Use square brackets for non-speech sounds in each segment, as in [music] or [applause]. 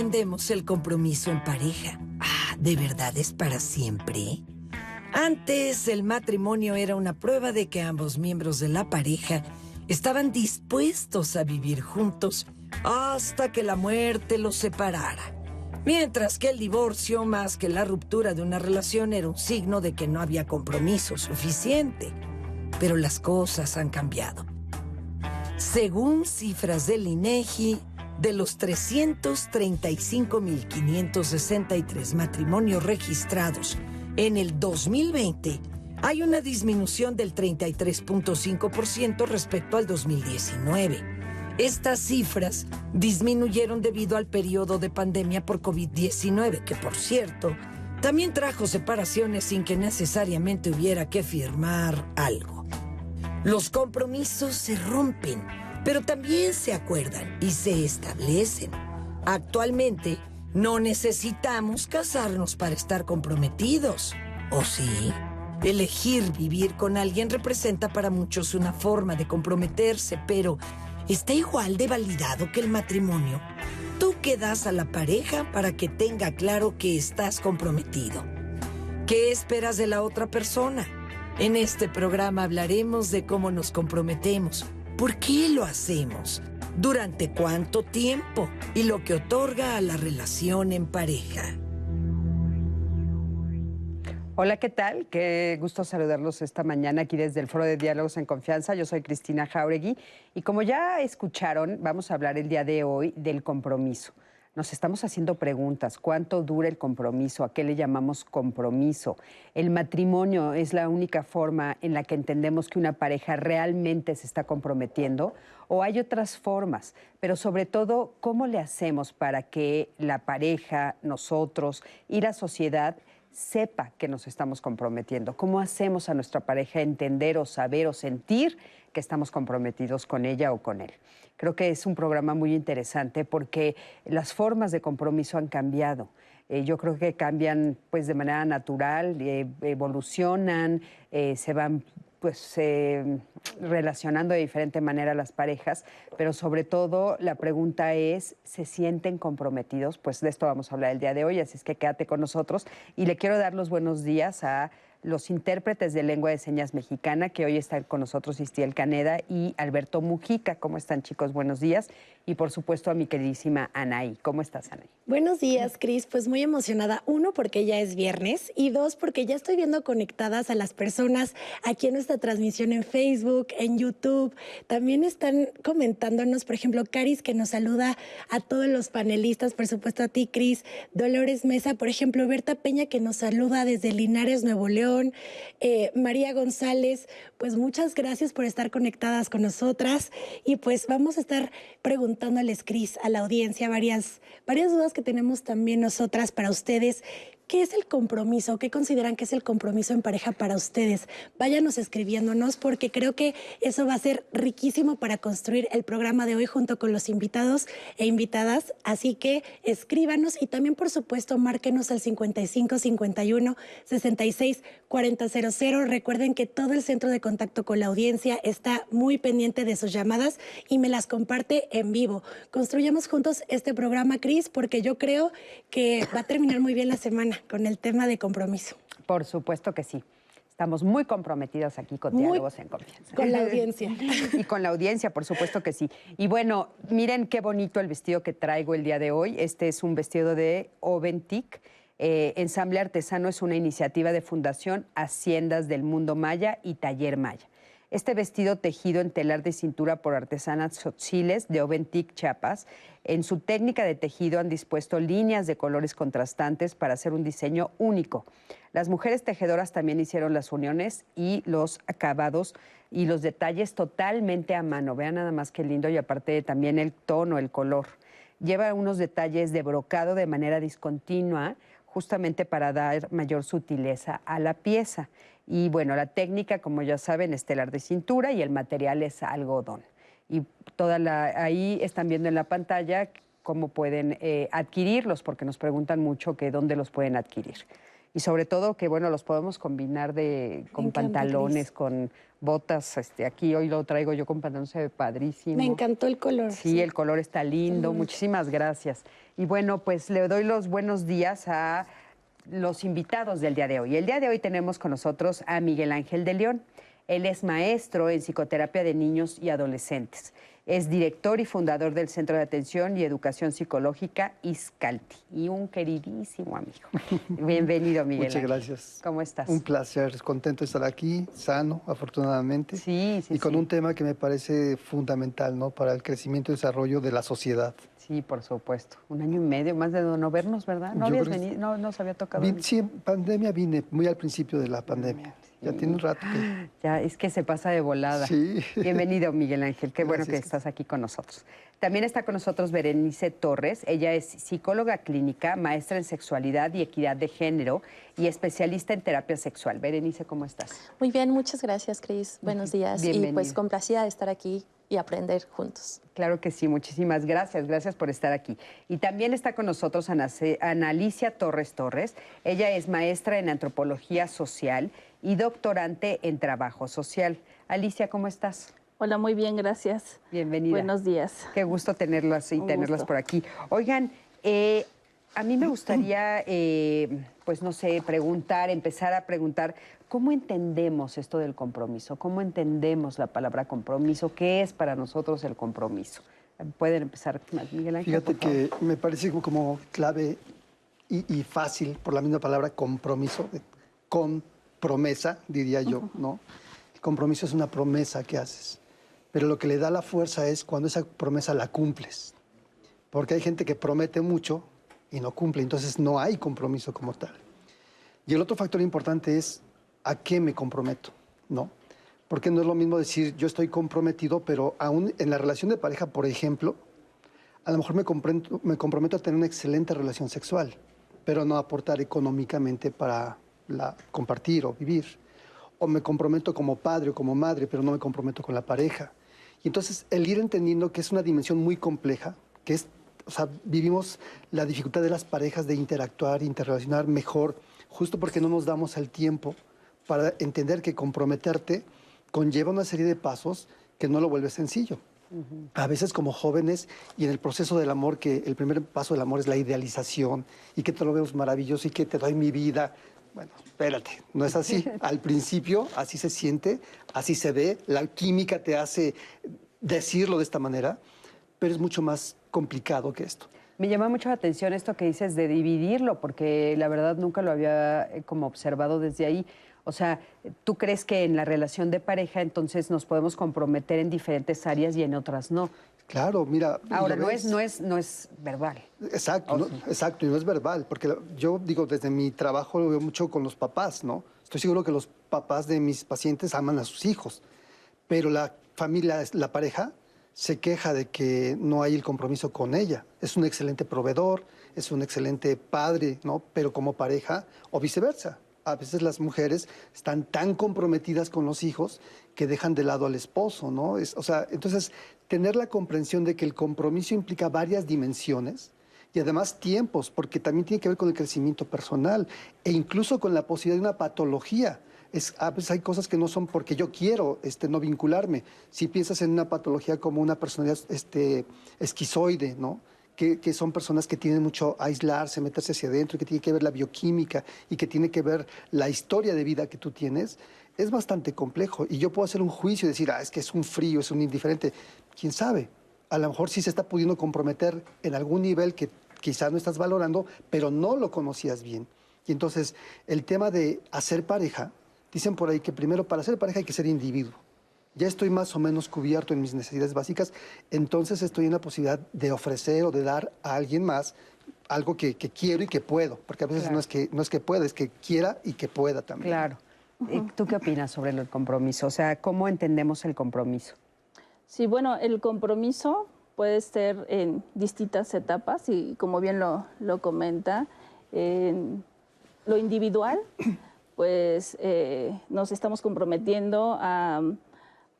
entendemos el compromiso en pareja? Ah, ¿de verdad es para siempre? Antes el matrimonio era una prueba de que ambos miembros de la pareja estaban dispuestos a vivir juntos hasta que la muerte los separara. Mientras que el divorcio, más que la ruptura de una relación, era un signo de que no había compromiso suficiente. Pero las cosas han cambiado. Según cifras del INEGI, de los 335.563 matrimonios registrados en el 2020, hay una disminución del 33.5% respecto al 2019. Estas cifras disminuyeron debido al periodo de pandemia por COVID-19, que por cierto, también trajo separaciones sin que necesariamente hubiera que firmar algo. Los compromisos se rompen, pero también se acuerdan y se establecen. Actualmente, no necesitamos casarnos para estar comprometidos, ¿o sí? Elegir vivir con alguien representa para muchos una forma de comprometerse, pero está igual de validado que el matrimonio. Tú quedas a la pareja para que tenga claro que estás comprometido. ¿Qué esperas de la otra persona? En este programa hablaremos de cómo nos comprometemos, por qué lo hacemos, durante cuánto tiempo y lo que otorga a la relación en pareja. Hola, ¿qué tal? Qué gusto saludarlos esta mañana aquí desde el Foro de Diálogos en Confianza. Yo soy Cristina Jauregui y como ya escucharon, vamos a hablar el día de hoy del compromiso. Nos estamos haciendo preguntas. ¿Cuánto dura el compromiso? ¿A qué le llamamos compromiso? ¿El matrimonio es la única forma en la que entendemos que una pareja realmente se está comprometiendo? ¿O hay otras formas? Pero sobre todo, ¿cómo le hacemos para que la pareja, nosotros y la sociedad sepa que nos estamos comprometiendo. ¿Cómo hacemos a nuestra pareja entender o saber o sentir que estamos comprometidos con ella o con él? Creo que es un programa muy interesante porque las formas de compromiso han cambiado. Eh, yo creo que cambian pues de manera natural, eh, evolucionan, eh, se van pues relacionando de diferente manera las parejas, pero sobre todo la pregunta es, ¿se sienten comprometidos? Pues de esto vamos a hablar el día de hoy, así es que quédate con nosotros y le quiero dar los buenos días a los intérpretes de lengua de señas mexicana, que hoy están con nosotros Istiel Caneda y Alberto Mujica. ¿Cómo están, chicos? Buenos días. Y por supuesto a mi queridísima Anaí. ¿Cómo estás, Anaí? Buenos días, Cris. Pues muy emocionada. Uno, porque ya es viernes. Y dos, porque ya estoy viendo conectadas a las personas aquí en nuestra transmisión en Facebook, en YouTube. También están comentándonos, por ejemplo, Caris, que nos saluda a todos los panelistas, por supuesto a ti, Cris. Dolores Mesa, por ejemplo, Berta Peña, que nos saluda desde Linares, Nuevo León. Eh, María González, pues muchas gracias por estar conectadas con nosotras y pues vamos a estar preguntándoles, Cris, a la audiencia varias, varias dudas que tenemos también nosotras para ustedes. ¿Qué es el compromiso? ¿Qué consideran que es el compromiso en pareja para ustedes? Váyanos escribiéndonos porque creo que eso va a ser riquísimo para construir el programa de hoy junto con los invitados e invitadas. Así que escríbanos y también, por supuesto, márquenos al 55 51 66 4000. Recuerden que todo el centro de contacto con la audiencia está muy pendiente de sus llamadas y me las comparte en vivo. Construyamos juntos este programa, Cris, porque yo creo que va a terminar muy bien la semana con el tema de compromiso. Por supuesto que sí. Estamos muy comprometidas aquí con Diálogos en Confianza. Con la [laughs] audiencia. y con la audiencia, por supuesto que sí. Y bueno, miren qué bonito el vestido que traigo el día de hoy. Este es un vestido de Oventic. Eh, Ensamble Artesano es una iniciativa de Fundación Haciendas del Mundo Maya y Taller Maya. Este vestido tejido en telar de cintura por artesanas chiles de Oventic Chiapas en su técnica de tejido han dispuesto líneas de colores contrastantes para hacer un diseño único. Las mujeres tejedoras también hicieron las uniones y los acabados y los detalles totalmente a mano. Vean nada más qué lindo y aparte también el tono, el color. Lleva unos detalles de brocado de manera discontinua justamente para dar mayor sutileza a la pieza. Y bueno, la técnica, como ya saben, es telar de cintura y el material es algodón y toda la, ahí están viendo en la pantalla cómo pueden eh, adquirirlos, porque nos preguntan mucho que dónde los pueden adquirir. y sobre todo que, bueno, los podemos combinar de, con pantalones, con botas. Este, aquí hoy lo traigo yo con pantalón, se ve padrísimo. Me encantó el color. Sí, el color está lindo. Muchísimas gracias. Y bueno, pues le doy los buenos días a los invitados del día de hoy. El día de hoy tenemos con nosotros a Miguel Ángel de León. Él es maestro en psicoterapia de niños y adolescentes. Es director y fundador del Centro de Atención y Educación Psicológica ISCALTI y un queridísimo amigo. [laughs] Bienvenido, Miguel. Muchas Ángel. gracias. ¿Cómo estás? Un placer, contento de estar aquí, sano, afortunadamente. Sí, sí, Y con sí. un tema que me parece fundamental, ¿no? Para el crecimiento y desarrollo de la sociedad. Sí, por supuesto. Un año y medio más de no vernos, ¿verdad? No Yo habías venido, no nos había tocado. Vi- sí, pandemia vine, muy al principio de la pandemia. Ya tiene un rato que... [gasps] Ya, es que se pasa de volada. Sí. [laughs] Bienvenido, Miguel Ángel. Qué bueno que estás aquí con nosotros. También está con nosotros Berenice Torres. Ella es psicóloga clínica, maestra en sexualidad y equidad de género y especialista en terapia sexual. Berenice, ¿cómo estás? Muy bien, muchas gracias, Cris. Buenos días. Y pues complacida de estar aquí y aprender juntos. Claro que sí, muchísimas gracias, gracias por estar aquí. Y también está con nosotros Ana, Alicia Torres Torres. Ella es maestra en antropología social y doctorante en trabajo social. Alicia, ¿cómo estás? Hola, muy bien, gracias. Bienvenida. Buenos días. Qué gusto tenerlas y Un tenerlas gusto. por aquí. Oigan, eh, a mí me [clears throat] gustaría, eh, pues no sé, preguntar, empezar a preguntar, ¿cómo entendemos esto del compromiso? ¿Cómo entendemos la palabra compromiso? ¿Qué es para nosotros el compromiso? Pueden empezar, Miguel Ángel. Fíjate que me parece como- clave y, y fácil, por la misma palabra, compromiso, con promesa, diría yo, ¿no? El compromiso es una promesa que haces, pero lo que le da la fuerza es cuando esa promesa la cumples, porque hay gente que promete mucho y no cumple, entonces no hay compromiso como tal. Y el otro factor importante es a qué me comprometo, ¿no? Porque no es lo mismo decir yo estoy comprometido, pero aún en la relación de pareja, por ejemplo, a lo mejor me, me comprometo a tener una excelente relación sexual, pero no aportar económicamente para la, compartir o vivir. O me comprometo como padre o como madre, pero no me comprometo con la pareja. Y entonces el ir entendiendo que es una dimensión muy compleja, que es, o sea, vivimos la dificultad de las parejas de interactuar, interrelacionar mejor, justo porque no nos damos el tiempo para entender que comprometerte conlleva una serie de pasos que no lo vuelve sencillo. A veces como jóvenes y en el proceso del amor, que el primer paso del amor es la idealización y que te lo vemos maravilloso y que te doy mi vida. Bueno, espérate, no es así. [laughs] Al principio así se siente, así se ve, la química te hace decirlo de esta manera, pero es mucho más complicado que esto. Me llama mucho la atención esto que dices de dividirlo, porque la verdad nunca lo había eh, como observado desde ahí. O sea, ¿tú crees que en la relación de pareja entonces nos podemos comprometer en diferentes áreas y en otras no? Claro, mira. Ahora, no es, no, es, no es verbal. Exacto, ¿no? exacto, y no es verbal, porque yo digo, desde mi trabajo lo veo mucho con los papás, ¿no? Estoy seguro que los papás de mis pacientes aman a sus hijos, pero la familia, la pareja, se queja de que no hay el compromiso con ella. Es un excelente proveedor, es un excelente padre, ¿no? Pero como pareja, o viceversa. A veces las mujeres están tan comprometidas con los hijos que dejan de lado al esposo, ¿no? Es- o sea, entonces, tener la comprensión de que el compromiso implica varias dimensiones y además tiempos, porque también tiene que ver con el crecimiento personal e incluso con la posibilidad de una patología. Es, a veces hay cosas que no son porque yo quiero este, no vincularme. Si piensas en una patología como una personalidad este, esquizoide, ¿no? Que, son personas que tienen mucho aislarse, meterse hacia adentro, que tiene que ver la bioquímica y que tiene que ver la historia de vida que tú tienes, es bastante complejo. Y yo puedo hacer un juicio y decir, ah, es que es un frío, es un indiferente. ¿Quién sabe? A lo mejor sí se está pudiendo comprometer en algún nivel que quizás no estás valorando, pero no lo conocías bien. Y entonces, el tema de hacer pareja, dicen por ahí que primero para hacer pareja hay que ser individuo. Ya estoy más o menos cubierto en mis necesidades básicas, entonces estoy en la posibilidad de ofrecer o de dar a alguien más algo que, que quiero y que puedo, porque a veces Claro. no, es que, no es que pueda, es que quiera y que pueda también. Claro. ¿Y ¿Tú qué opinas sobre el compromiso? O sea, ¿cómo entendemos el compromiso? Sí, bueno, el compromiso puede ser en distintas etapas y como bien lo, lo comenta, en lo individual, pues eh, nos estamos comprometiendo a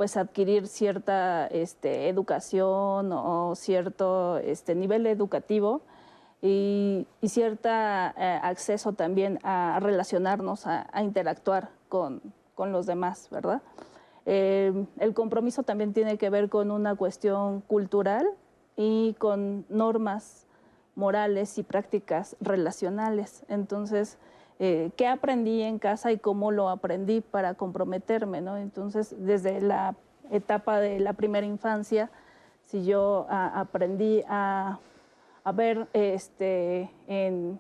pues adquirir cierta este, educación o cierto este, nivel educativo y, cierto eh, acceso también a relacionarnos, a, interactuar con, los demás, ¿verdad? Eh, el compromiso también tiene que ver con una cuestión cultural y con normas morales y prácticas relacionales. Entonces, eh, ¿qué aprendí en casa y cómo lo aprendí para comprometerme? ¿no? Entonces, desde la etapa de la primera infancia, si yo aprendí a a ver este, en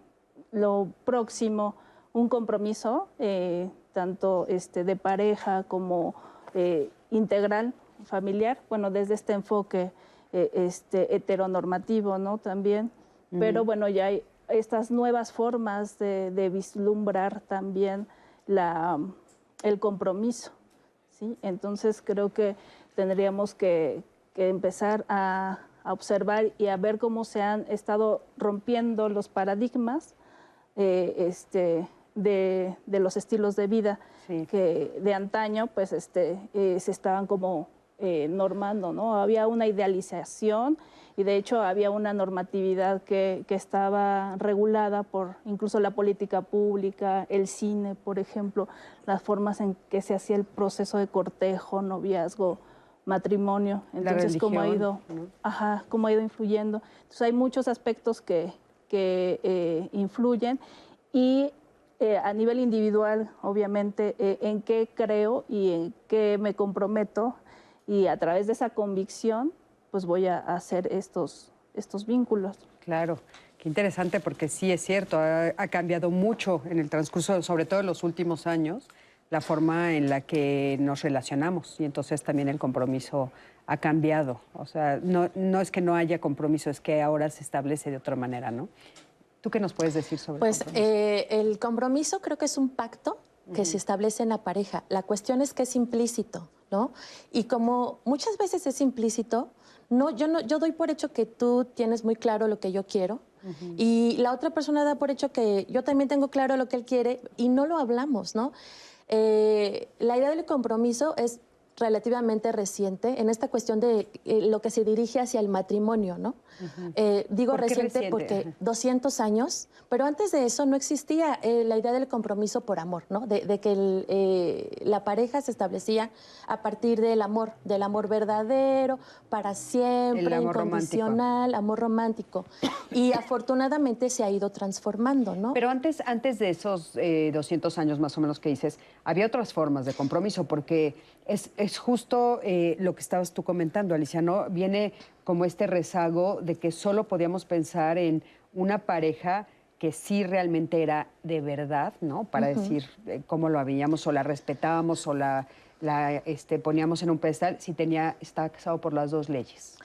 lo próximo un compromiso, eh, tanto este, de pareja como eh, integral, familiar, bueno, desde este enfoque eh, este, heteronormativo, ¿no? También, pero bueno, ya hay estas nuevas formas de, vislumbrar también la, el compromiso, ¿sí? Entonces creo que tendríamos que empezar a a observar y a ver cómo se han estado rompiendo los paradigmas eh, este, de, los estilos de vida que de antaño pues este, eh, se estaban como eh, normando, ¿no? Había una idealización y de hecho había una normatividad que, que, estaba regulada por incluso la política pública, el cine, por ejemplo, las formas en que se hacía el proceso de cortejo, noviazgo, matrimonio. Entonces, cómo ha ido, ajá, cómo ha ido influyendo. Entonces, hay muchos aspectos que, que eh, influyen y eh, a nivel individual, obviamente, eh, en qué creo y en qué me comprometo y a través de esa convicción, pues voy a hacer estos, estos vínculos. Claro. Qué interesante porque sí es cierto, ha, ha cambiado mucho en el transcurso, sobre todo en los últimos años la forma en la que nos relacionamos y entonces también el compromiso ha cambiado. O sea, no, no es que no haya compromiso, es que ahora se establece de otra manera, ¿no? ¿Tú qué nos puedes decir sobre pues, Pues el compromiso creo que es un pacto que se establece en la pareja. La cuestión es que es implícito, ¿no? Y como muchas veces es implícito, no, yo, no, yo doy por hecho que tú tienes muy claro lo que yo quiero, y la otra persona da por hecho que yo también tengo claro lo que él quiere y no lo hablamos, ¿no? Eh, la idea del compromiso es relativamente reciente en esta cuestión de eh, lo que se dirige hacia el matrimonio, ¿no? Eh, digo reciente, porque 200 años, pero antes de eso no existía eh, la idea del compromiso por amor, ¿no? De, que la pareja se establecía a partir del amor, del amor verdadero, para siempre, incondicional, amor romántico. Y afortunadamente se ha ido transformando, ¿no? Pero antes, antes de esos 200 años más o menos que dices, había otras formas de compromiso, porque es, es justo eh, lo que estabas tú comentando, Alicia, ¿no? Viene como este rezago de que solo podíamos pensar en una pareja que sí realmente era de verdad, ¿no? Para decir eh, cómo lo habíamos o la respetábamos o la, la este, poníamos en un pedestal si tenía, estaba casado por las dos leyes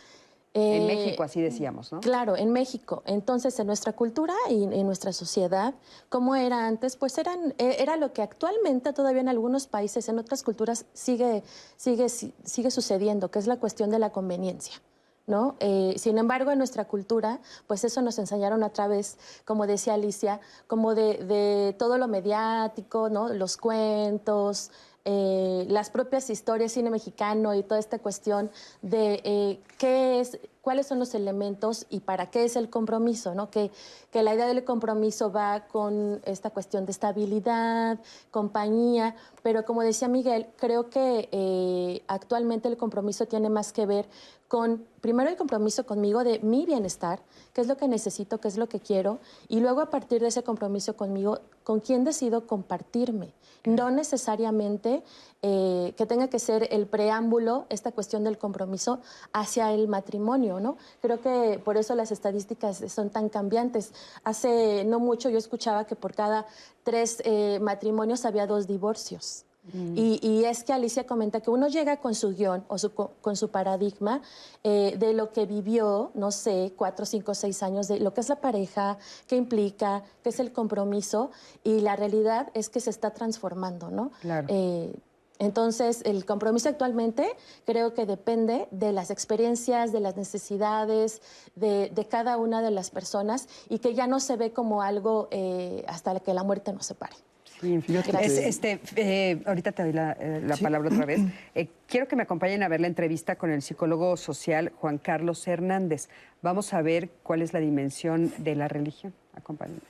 en eh, México, así decíamos, ¿no? Claro, en México. Entonces, en nuestra cultura y en nuestra sociedad, como era antes, pues eran, e, era lo que actualmente todavía en algunos países, en otras culturas, sigue, sigue, sigue sucediendo, que es la cuestión de la conveniencia. ¿No? Eh, sin embargo, en nuestra cultura, pues eso nos enseñaron a través, como decía Alicia, como de, de todo lo mediático, ¿no? Los cuentos, eh, las propias historias, cine mexicano y toda esta cuestión de eh, qué es, cuáles son los elementos y para qué es el compromiso, ¿no? Que, que la idea del compromiso va con esta cuestión de estabilidad, compañía, pero como decía Miguel, creo que eh, actualmente el compromiso tiene más que ver con, primero el compromiso conmigo de mi bienestar, qué es lo que necesito, qué es lo que quiero, y luego a partir de ese compromiso conmigo, con quién decido compartirme. No necesariamente eh, que tenga que ser el preámbulo, esta cuestión del compromiso hacia el matrimonio, ¿no? Creo que por eso las estadísticas son tan cambiantes. Hace no mucho yo escuchaba que por cada tres eh, matrimonios había dos divorcios. Mm. Y, es que Alicia comenta que uno llega con su guion o con su paradigma eh, de lo que vivió, no sé, cuatro, cinco, seis años, de lo que es la pareja, qué implica, qué es el compromiso, y la realidad es que se está transformando, ¿no? Claro. Eh, entonces, el compromiso actualmente creo que depende de las experiencias, de las necesidades de, cada una de las personas y que ya no se ve como algo eh, hasta que la muerte nos separe. Sí, Fíjate Es- que- este, eh, ahorita te doy la, eh, la palabra otra vez. [clears throat] Eh, quiero que me acompañen a ver la entrevista con el psicólogo social Juan Carlos Hernández. Vamos a ver cuál es la dimensión de la religión. Acompáñenme.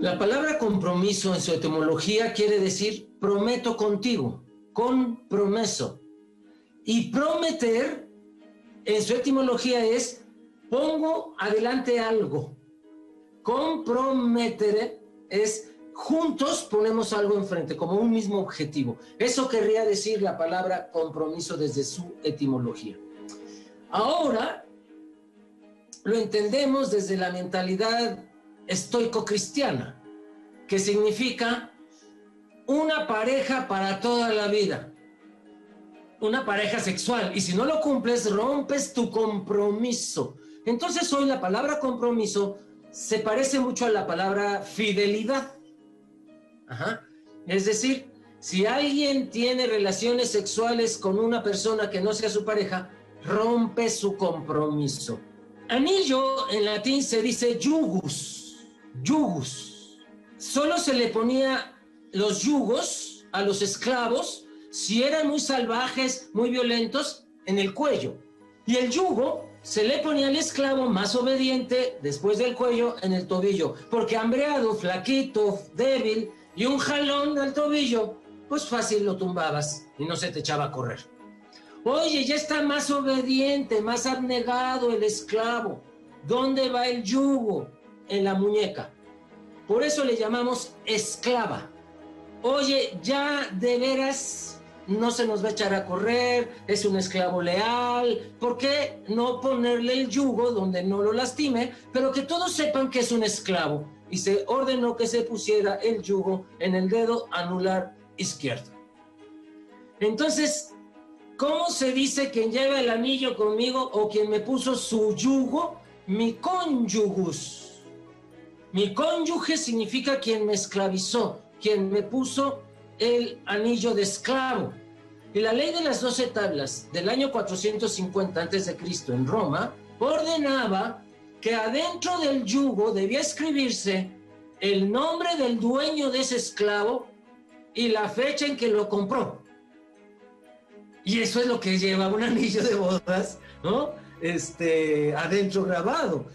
La palabra compromiso en su etimología quiere decir prometo contigo, compromiso. Y prometer en su etimología es pongo adelante algo. Comprometer es juntos ponemos algo enfrente, como un mismo objetivo. Eso querría decir la palabra compromiso desde su etimología. Ahora lo entendemos desde la mentalidad estoico-cristiana, que significa una pareja para toda la vida, una pareja sexual, y si no lo cumples, rompes tu compromiso. Entonces hoy la palabra compromiso se parece mucho a la palabra fidelidad. Ajá. Es decir, si alguien tiene relaciones sexuales con una persona que no sea su pareja, rompe su compromiso. Anillo en latín se dice yugus, yugus. Solo se le ponía los yugos a los esclavos si eran muy salvajes, muy violentos, en el cuello. Y el yugo se le ponía al esclavo más obediente después del cuello en el tobillo, porque hambreado, flaquito, débil y un jalón al tobillo, pues fácil lo tumbabas y no se te echaba a correr. Oye, ya está más obediente, más abnegado el esclavo. ¿Dónde va el yugo? En la muñeca. Por eso le llamamos esclava. Oye, ya de veras no se nos va a echar a correr, es un esclavo leal. ¿Por qué no ponerle el yugo donde no lo lastime, pero que todos sepan que es un esclavo? Y se ordenó que se pusiera el yugo en el dedo anular izquierdo. Entonces, ¿Cómo se dice quien lleva el anillo conmigo o quien me puso su yugo? Mi cónyugus. Mi cónyuge significa quien me esclavizó, quien me puso el anillo de esclavo. Y la ley de las doce tablas del año 450 a.C. en Roma ordenaba que adentro del yugo debía escribirse el nombre del dueño de ese esclavo y la fecha en que lo compró. Y eso es lo que lleva un anillo de bodas, ¿no? Este, adentro grabado.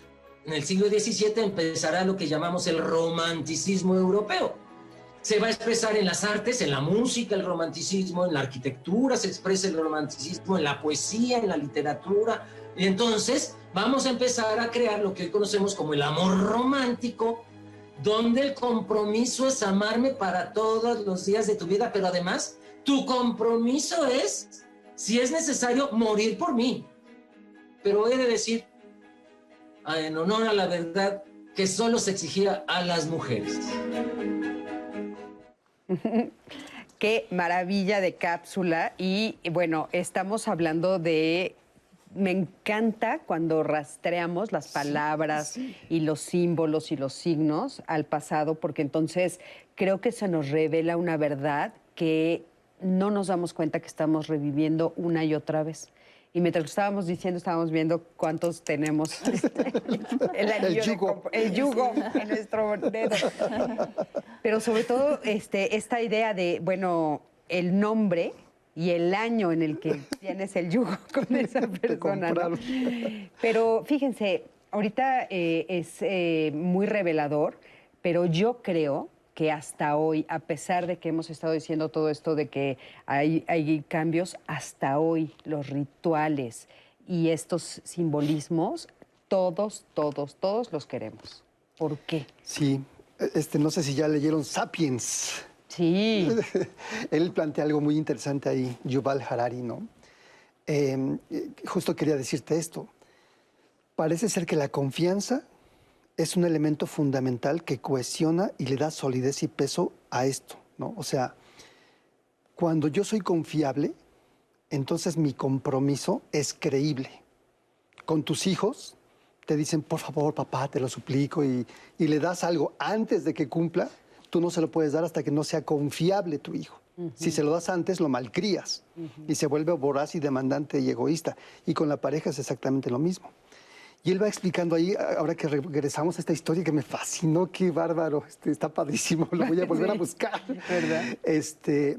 En el siglo XVII empezará lo que llamamos el romanticismo europeo. Se va a expresar en las artes, en la música, el romanticismo, en la arquitectura se expresa el romanticismo, en la poesía, en la literatura. Y entonces vamos a empezar a crear lo que hoy conocemos como el amor romántico, donde el compromiso es amarme para todos los días de tu vida, pero además tu compromiso es, si es necesario, morir por mí. Pero he de decir, en honor a la verdad, que solo se exigía a las mujeres. [laughs] Qué maravilla de cápsula. Y bueno, estamos hablando de. Me encanta cuando rastreamos las palabras y los símbolos y los signos al pasado, porque entonces creo que se nos revela una verdad que no nos damos cuenta que estamos reviviendo una y otra vez. Y mientras lo estábamos diciendo, estábamos viendo cuántos tenemos [laughs] el, yugo. el yugo en nuestro dedo. Pero sobre todo este, esta idea de, bueno, el nombre y el año en el que [laughs] tienes el yugo [laughs] con esa persona. Pero fíjense, ahorita eh, es eh, muy revelador, pero yo creo que hasta hoy, a pesar de que hemos estado diciendo todo esto de que hay, hay cambios, hasta hoy los rituales y estos simbolismos, todos, todos, todos los queremos. ¿Por qué? Sí, este, no sé si ya leyeron Sapiens. Sí. [laughs] Él plantea algo muy interesante ahí, Yuval Harari, ¿no? Eh, justo quería decirte esto. Parece ser que la confianza es un elemento fundamental que cohesiona y le da solidez y peso a esto, ¿no? O sea, cuando yo soy confiable, entonces mi compromiso es creíble. Con tus hijos te dicen, por favor, papá, te lo suplico, y le das algo antes de que cumpla, tú no se lo puedes dar hasta que no sea confiable tu hijo. Si se lo das antes, lo malcrías y se vuelve voraz y demandante y egoísta. Y con la pareja es exactamente lo mismo. Y él va explicando ahí, ahora que regresamos a esta historia que me fascinó, qué bárbaro, este, está padrísimo, lo voy a volver a [laughs] buscar. ¿Verdad? Este,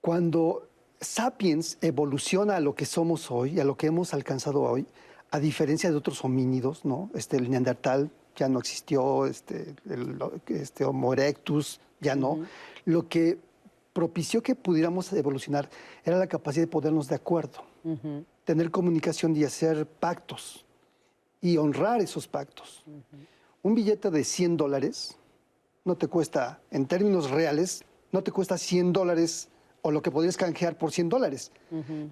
cuando Sapiens evoluciona a lo que somos hoy, a lo que hemos alcanzado hoy, a diferencia de otros homínidos, ¿no? Este, el Neandertal ya no existió, este, el, este Homo erectus ya no. Lo que propició que pudiéramos evolucionar era la capacidad de ponernos de acuerdo, tener comunicación y hacer pactos y honrar esos pactos. Un billete de 100 dólares no te cuesta, en términos reales, no te cuesta 100 dólares o lo que podrías canjear por 100 dólares.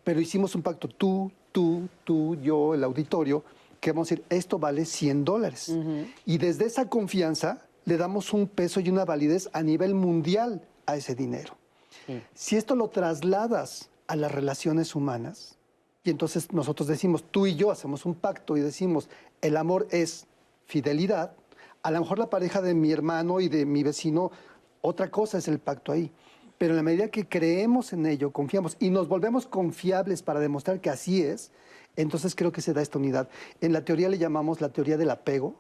Pero hicimos un pacto, tú, tú, tú, yo, el auditorio, que vamos a decir, esto vale 100 dólares. Y desde esa confianza le damos un peso y una validez a nivel mundial a ese dinero. Si esto lo trasladas a las relaciones humanas, y entonces nosotros decimos, tú y yo hacemos un pacto y decimos, el amor es fidelidad, a lo mejor la pareja de mi hermano y de mi vecino, otra cosa es el pacto ahí. Pero en la medida que creemos en ello, confiamos y nos volvemos confiables para demostrar que así es, entonces creo que se da esta unidad. En la teoría le llamamos la teoría del apego,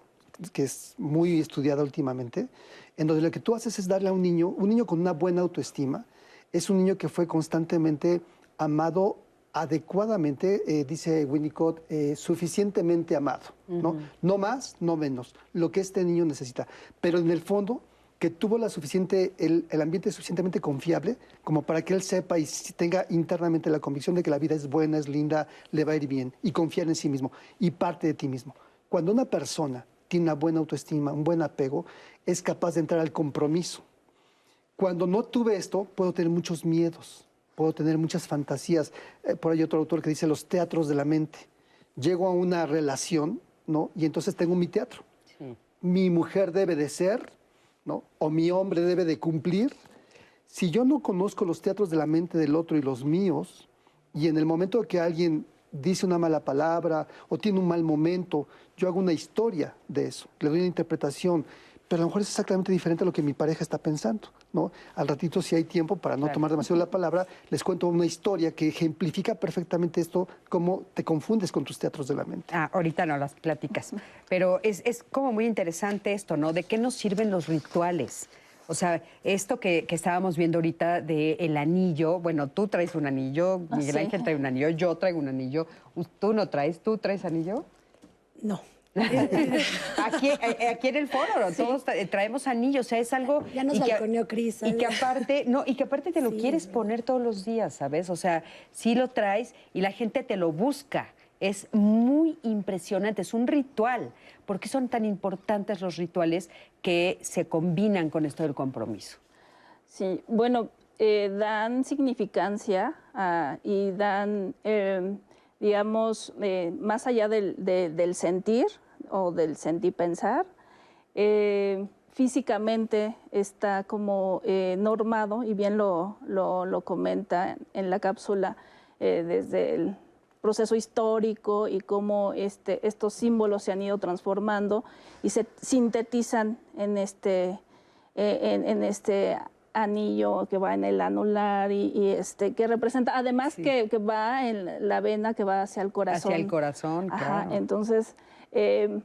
que es muy estudiada últimamente, en donde lo que tú haces es darle a un niño, un niño con una buena autoestima, es un niño que fue constantemente amado adecuadamente, eh, dice Winnicott, eh, suficientemente amado, ¿no? No más, no menos, lo que este niño necesita. Pero en el fondo, que tuvo la suficiente, el, el, ambiente suficientemente confiable como para que él sepa y tenga internamente la convicción de que la vida es buena, es linda, le va a ir bien y confiar en sí mismo y parte de ti mismo. Cuando una persona tiene una buena autoestima, un buen apego, es capaz de entrar al compromiso. Cuando no tuve esto, puedo tener muchos miedos, puedo tener muchas fantasías. Eh, por ahí otro autor que dice los teatros de la mente. Llego a una relación, ¿no? Y entonces tengo mi teatro. Sí. Mi mujer debe de ser, ¿no? O mi hombre debe de cumplir. Si yo no conozco los teatros de la mente del otro y los míos, y en el momento que alguien dice una mala palabra o tiene un mal momento, yo hago una historia de eso, le doy una interpretación, pero a lo mejor es exactamente diferente a lo que mi pareja está pensando, ¿no? Al ratito, si hay tiempo, para no tomar demasiado la palabra, les cuento una historia que ejemplifica perfectamente esto, cómo te confundes con tus teatros de la mente. Ah, ahorita no las pláticas, [laughs] pero es, es como muy interesante esto, ¿no? ¿De qué nos sirven los rituales? O sea, esto que, que estábamos viendo ahorita del el anillo, bueno, tú traes un anillo, Miguel Ángel trae un anillo, yo traigo un anillo, tú no traes, ¿tú traes anillo? No. [laughs] aquí, aquí en el foro sí. todos traemos anillos, o sea, es algo ya nos balconeó Cris. Y que aparte, no, y que aparte te lo sí. quieres poner todos los días, ¿sabes? O sea, sí lo traes y la gente te lo busca. Es muy impresionante, es un ritual. ¿Por qué son tan importantes los rituales que se combinan con esto del compromiso? Sí, bueno, eh, dan significancia uh, y dan, eh, digamos, eh, más allá del, de, del, sentir o del sentir pensar, eh, físicamente está como eh, normado, y bien lo, lo, lo, comenta en la cápsula, desde el proceso histórico y cómo este, estos símbolos se han ido transformando y se sintetizan en este, en, este anillo que va en el anular y, y este que representa, además sí. que, que, va en la vena que va hacia el corazón. Hacia el corazón, Ajá, claro. Entonces, eh,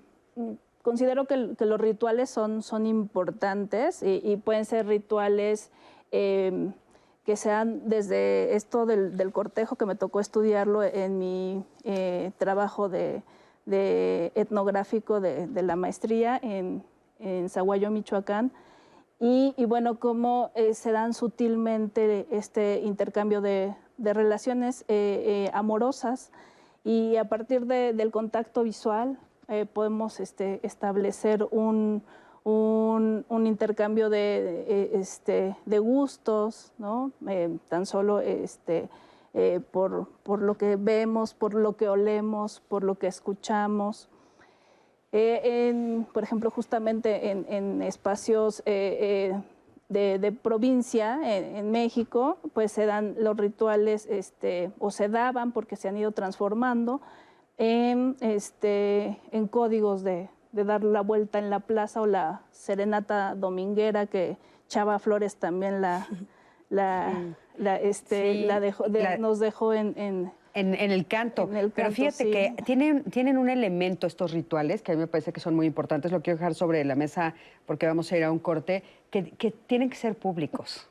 considero que, que, los rituales son, son importantes y, y pueden ser rituales... Eh, que sean desde esto del, del, cortejo, que me tocó estudiarlo en mi eh, trabajo de, de etnográfico de, de, la maestría en, en Zaguayo, Michoacán, y, bueno, cómo eh, se dan sutilmente este intercambio de, de relaciones eh, amorosas y a partir del contacto visual eh, podemos este, establecer un, un, un intercambio de, de, este, de, gustos, ¿no? Eh, tan solo este, eh, por, por, lo que vemos, por lo que olemos, por lo que escuchamos. Eh, en, por ejemplo, justamente en, en espacios eh, de, de, provincia, en, en, México, pues se dan los rituales, este, o se daban porque se han ido transformando en, este, en códigos de, de dar la vuelta en la plaza o la serenata dominguera que Chava Flores también la, la, la, este, sí, la dejó, de, la, nos dejó en, en, En, en el canto. En el Pero canto, fíjate sí. que tienen, tienen un elemento estos rituales que a mí me parece que son muy importantes. Lo quiero dejar sobre la mesa porque vamos a ir a un corte, que, que tienen que ser públicos.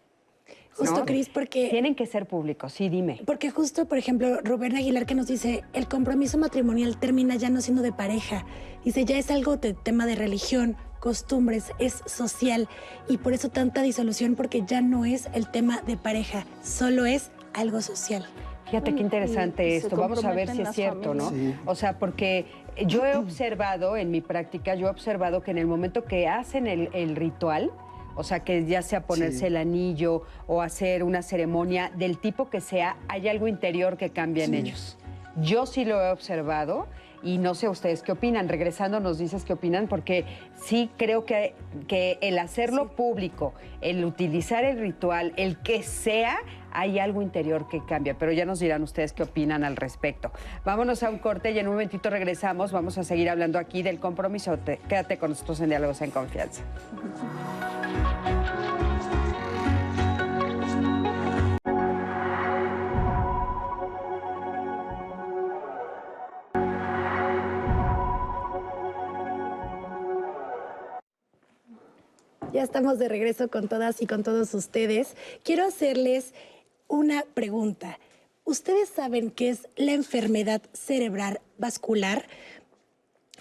Justo, ¿no? Cris, porque Tienen que ser públicos, sí, dime. Porque justo, por ejemplo, Rubén Aguilar que nos dice, el compromiso matrimonial termina ya no siendo de pareja. Dice, ya es algo de tema de religión, costumbres, es social. Y por eso tanta disolución, porque ya no es el tema de pareja, solo es algo social. Fíjate qué interesante y esto. Vamos a ver si es cierto, ¿no? Sí. O sea, porque yo he observado en mi práctica, yo he observado que en el momento que hacen el, el ritual, o sea, que ya sea ponerse Sí. el anillo o hacer una ceremonia del tipo que sea, hay algo interior que cambia en ellos. Yo sí lo he observado y no sé ustedes qué opinan. Regresando nos dices qué opinan, porque sí creo que, que el hacerlo público, el utilizar el ritual, el que sea, hay algo interior que cambia. Pero ya nos dirán ustedes qué opinan al respecto. Vámonos a un corte y en un momentito regresamos. Vamos a seguir hablando aquí del compromiso. Te- quédate con nosotros en Diálogos en Confianza. Ya estamos de regreso con todas y con todos ustedes. Quiero hacerles una pregunta. ¿Ustedes saben qué es la enfermedad cerebral vascular?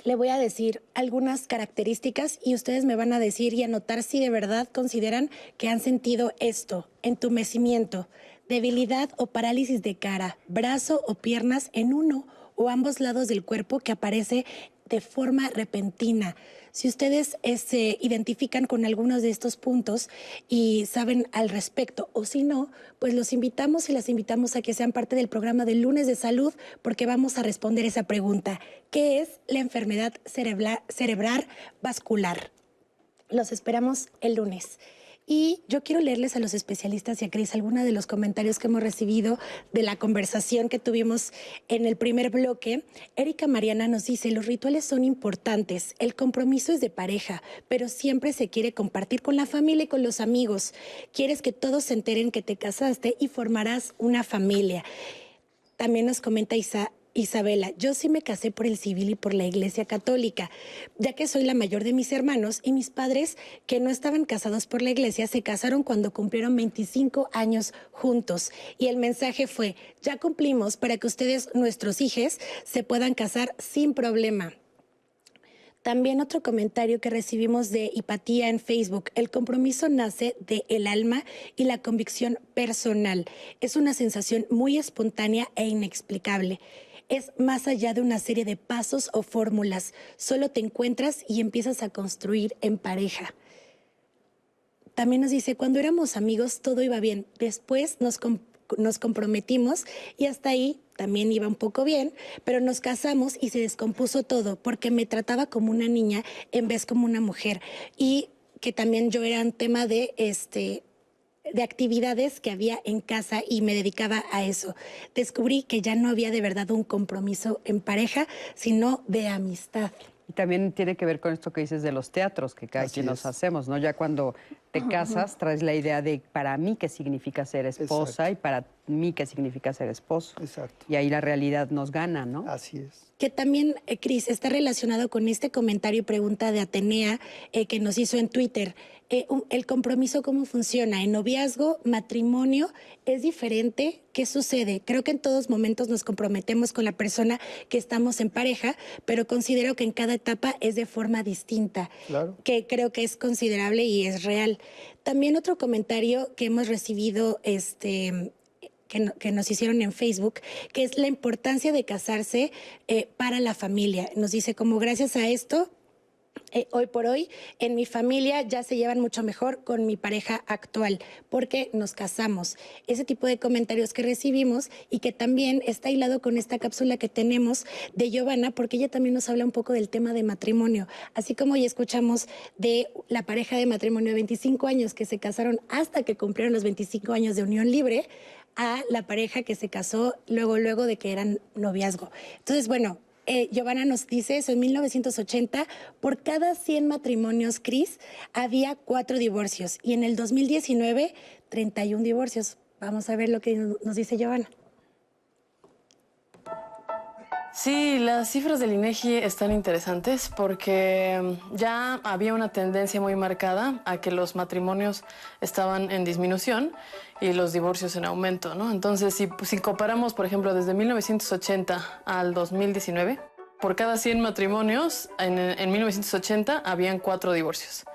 Le voy a decir algunas características y ustedes me van a decir y anotar si de verdad consideran que han sentido esto, entumecimiento, debilidad o parálisis de cara, brazo o piernas en uno o ambos lados del cuerpo que aparece de forma repentina. Si ustedes se identifican con algunos de estos puntos y saben al respecto, o si no, pues los invitamos y las invitamos a que sean parte del programa del lunes de salud porque vamos a responder esa pregunta. ¿Qué es la enfermedad cerebral vascular? Los esperamos el lunes. Y yo quiero leerles a los especialistas y a Cris algunos de los comentarios que hemos recibido de la conversación que tuvimos en el primer bloque. Erika Mariana nos dice, los rituales son importantes, el compromiso es de pareja, pero siempre se quiere compartir con la familia y con los amigos. Quieres que todos se enteren que te casaste y formarás una familia. También nos comenta Isa, Isabela, yo sí me casé por el civil y por la iglesia católica, ya que soy la mayor de mis hermanos y mis padres, que no estaban casados por la iglesia, se casaron cuando cumplieron 25 años juntos. Y el mensaje fue, ya cumplimos para que ustedes, nuestros hijos, se puedan casar sin problema. También otro comentario que recibimos de Hipatía en Facebook. El compromiso nace de el alma y la convicción personal. Es una sensación muy espontánea e inexplicable. Es más allá de una serie de pasos o fórmulas. Solo te encuentras y empiezas a construir en pareja. También nos dice, cuando éramos amigos todo iba bien. Después nos, nos comprometimos y hasta ahí también iba un poco bien, pero nos casamos y se descompuso todo porque me trataba como una niña en vez como una mujer. Y que también yo era un tema de este de actividades que había en casa y me dedicaba a eso. Descubrí que ya no había de verdad un compromiso en pareja, sino de amistad. Y también tiene que ver con esto que dices de los teatros que cada Así quien nos hacemos, ¿no? Ya cuando te casas traes la idea de para mí qué significa ser esposa Exacto. y para mí qué significa ser esposo. Exacto. Y ahí la realidad nos gana, ¿no? Así es. que también, eh, Cris, está relacionado con este comentario y pregunta de Atenea eh, que nos hizo en Twitter. Eh, un- el compromiso, ¿cómo funciona? En noviazgo, matrimonio, ¿es diferente? ¿Qué sucede? Creo que en todos momentos nos comprometemos con la persona que estamos en pareja, pero considero que en cada etapa es de forma distinta, Claro. que creo que es considerable y es real. También otro comentario que hemos recibido, este que, no- que nos hicieron en Facebook, que es la importancia de casarse eh, para la familia. Nos dice, como gracias a esto, eh, hoy por hoy en mi familia ya se llevan mucho mejor con mi pareja actual porque nos casamos. Ese tipo de comentarios que recibimos y que también está hilado con esta cápsula que tenemos de Giovanna porque ella también nos habla un poco del tema de matrimonio. Así como ya escuchamos de la pareja de matrimonio de 25 años que se casaron hasta que cumplieron los 25 años de unión libre a la pareja que se casó luego, luego de que eran noviazgo. Entonces, bueno, eh, Giovanna nos dice eso, en 1980, por cada 100 matrimonios, Cris, había cuatro divorcios y en el 2019, 31 divorcios. Vamos a ver lo que nos dice Giovanna. Sí, las cifras del INEGI están interesantes porque mm, ya había una tendencia muy marcada a que los matrimonios estaban en disminución y los divorcios en aumento, ¿no? Entonces, si, si comparamos, por ejemplo, desde 1980 al 2019, por cada 100 matrimonios, en, en 1980 habían cuatro divorcios.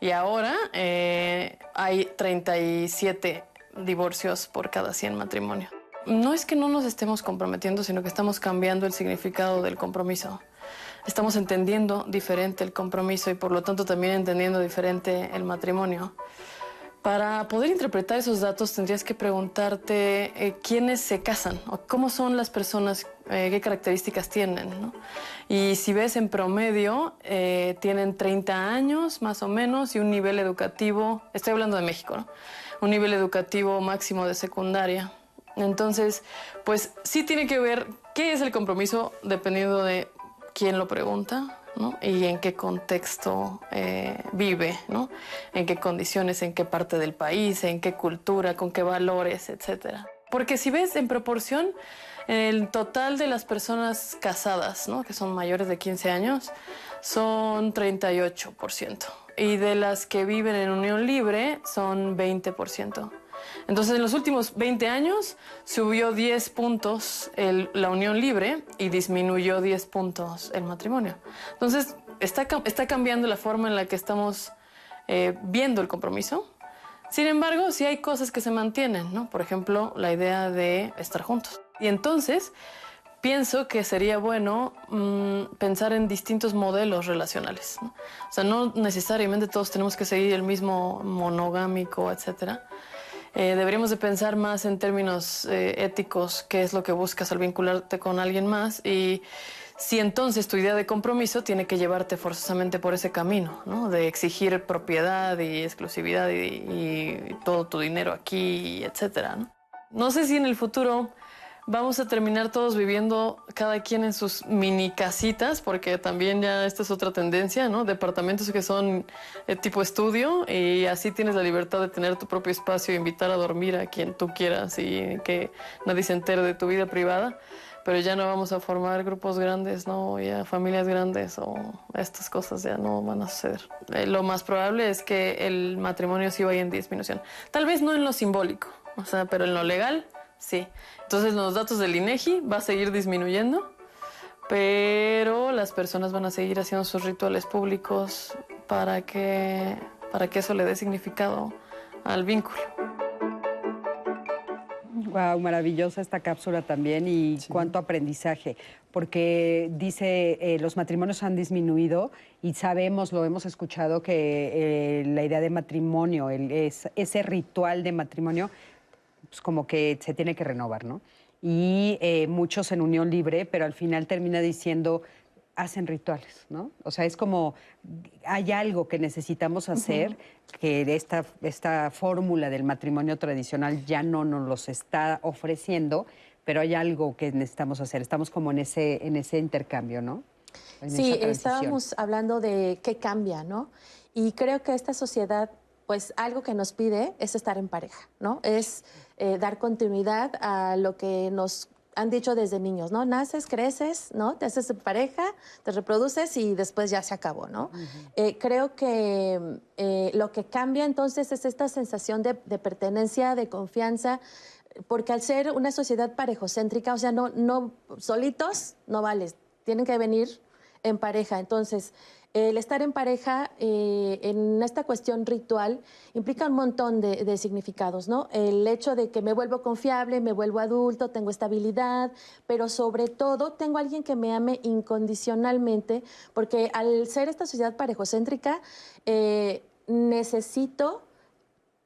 Y ahora eh, hay 37 divorcios por cada 100 matrimonios no es que no nos estemos comprometiendo, sino que estamos cambiando el significado del compromiso. Estamos entendiendo diferente el compromiso y por lo tanto también entendiendo diferente el matrimonio. Para poder interpretar esos datos tendrías que preguntarte eh, quiénes se casan o cómo son las personas, eh, qué características tienen. Y si ves en promedio, eh, tienen 30 años más o menos y un nivel educativo, estoy hablando de México, un nivel educativo máximo de secundaria. Entonces, pues sí tiene que ver qué es el compromiso dependiendo de quién lo pregunta, ¿no? Y en qué contexto eh, vive, ¿no? En qué condiciones, en qué parte del país, en qué cultura, con qué valores, etcétera. Porque si ves en proporción, el total de las personas casadas, ¿no? Que son mayores de 15 años, son 38%. Y de las que viven en unión libre, son 20%. Entonces, en los últimos 20 años subió 10 puntos la unión libre y disminuyó 10 puntos el matrimonio. Entonces, está, está cambiando la forma en la que estamos eh, viendo el compromiso. Sin embargo, sí hay cosas que se mantienen, ¿no? Por ejemplo, la idea de estar juntos. Y entonces, pienso que sería bueno mm, pensar en distintos modelos relacionales. O sea, no necesariamente todos tenemos que seguir el mismo monogámico, etcétera. Eh, deberíamos de pensar más en términos eh, éticos, qué es lo que buscas al vincularte con alguien más y si entonces tu idea de compromiso tiene que llevarte forzosamente por ese camino, ¿no? De exigir propiedad y exclusividad y, todo tu dinero aquí, etcétera. ¿no? no sé si en el futuro vamos a terminar todos viviendo cada quien en sus mini casitas, porque también ya esta es otra tendencia, ¿no? Departamentos que son eh, tipo estudio y así tienes la libertad de tener tu propio espacio e invitar a dormir a quien tú quieras y que nadie se entere de tu vida privada. Pero ya no vamos a formar grupos grandes, ¿no? Ya familias grandes o estas cosas ya no van a suceder. Eh, lo más probable es que el matrimonio sí vaya en disminución. Tal vez no en lo simbólico, o sea, pero en lo legal Sí. Entonces los datos del INEGI va a seguir disminuyendo, pero las personas van a seguir haciendo sus rituales públicos para que, para que eso le dé significado al vínculo. Wow, maravillosa esta cápsula también y cuánto aprendizaje, porque dice eh, los matrimonios han disminuido y sabemos, lo hemos escuchado, que eh, la idea de matrimonio, el, ese ritual de matrimonio pues, como que se tiene que renovar, ¿no? Y eh, muchos en unión libre, pero al final termina diciendo, hacen rituales, ¿no? O sea, es como, hay algo que necesitamos hacer, que esta, esta fórmula del matrimonio tradicional ya no nos los está ofreciendo, pero hay algo que necesitamos hacer. Estamos como en ese, en ese intercambio, ¿no? sí, estábamos hablando de qué cambia, ¿no? Y creo que esta sociedad pues algo que nos pide es estar en pareja, ¿no? Es eh, dar continuidad a lo que nos han dicho desde niños, ¿no? Naces, creces, ¿no? Te haces pareja, te reproduces y después ya se acabó, ¿no? Eh, creo que eh, lo que cambia entonces es esta sensación de, de, pertenencia, de confianza, porque al ser una sociedad parejocéntrica, o sea, no, no solitos no vales, tienen que venir en pareja. Entonces, el estar en pareja eh, en esta cuestión ritual implica un montón de, significados, ¿no? El hecho de que me vuelvo confiable, me vuelvo adulto, tengo estabilidad, pero sobre todo tengo alguien que me ame incondicionalmente, porque al ser esta sociedad parejocéntrica, eh, necesito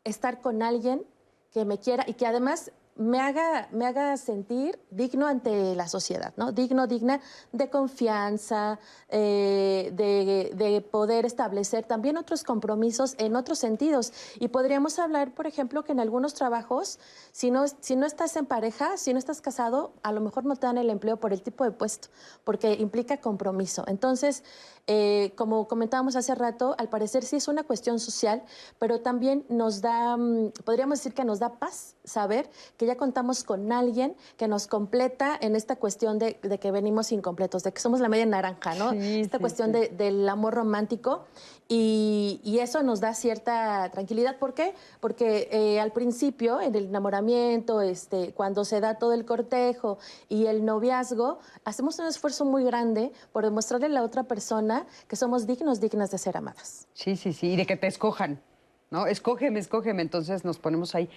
estar con alguien que me quiera y que además me haga, me haga sentir digno ante la sociedad, ¿no? Digno, digna de confianza, eh, de, poder establecer también otros compromisos en otros sentidos. Y podríamos hablar, por ejemplo, que en algunos trabajos, si no, si no estás en pareja, si no estás casado, a lo mejor no te dan el empleo por el tipo de puesto, porque implica compromiso. Entonces, eh, como comentábamos hace rato, al parecer sí es una cuestión social, pero también nos da, mm, podríamos decir que nos da paz saber que ya contamos con alguien que nos completa en esta cuestión de, de que venimos incompletos, de que somos la media naranja, ¿no? Sí, esta sí, cuestión sí. de- del amor romántico y, y eso nos da cierta tranquilidad. ¿Por qué? Porque eh, al principio, en el enamoramiento, este, cuando se da todo el cortejo y el noviazgo, hacemos un esfuerzo muy grande por demostrarle a la otra persona que somos dignos, dignas de ser amadas. Sí, sí, sí, y de que te escojan, ¿no? Escógeme, escógeme, entonces nos ponemos ahí.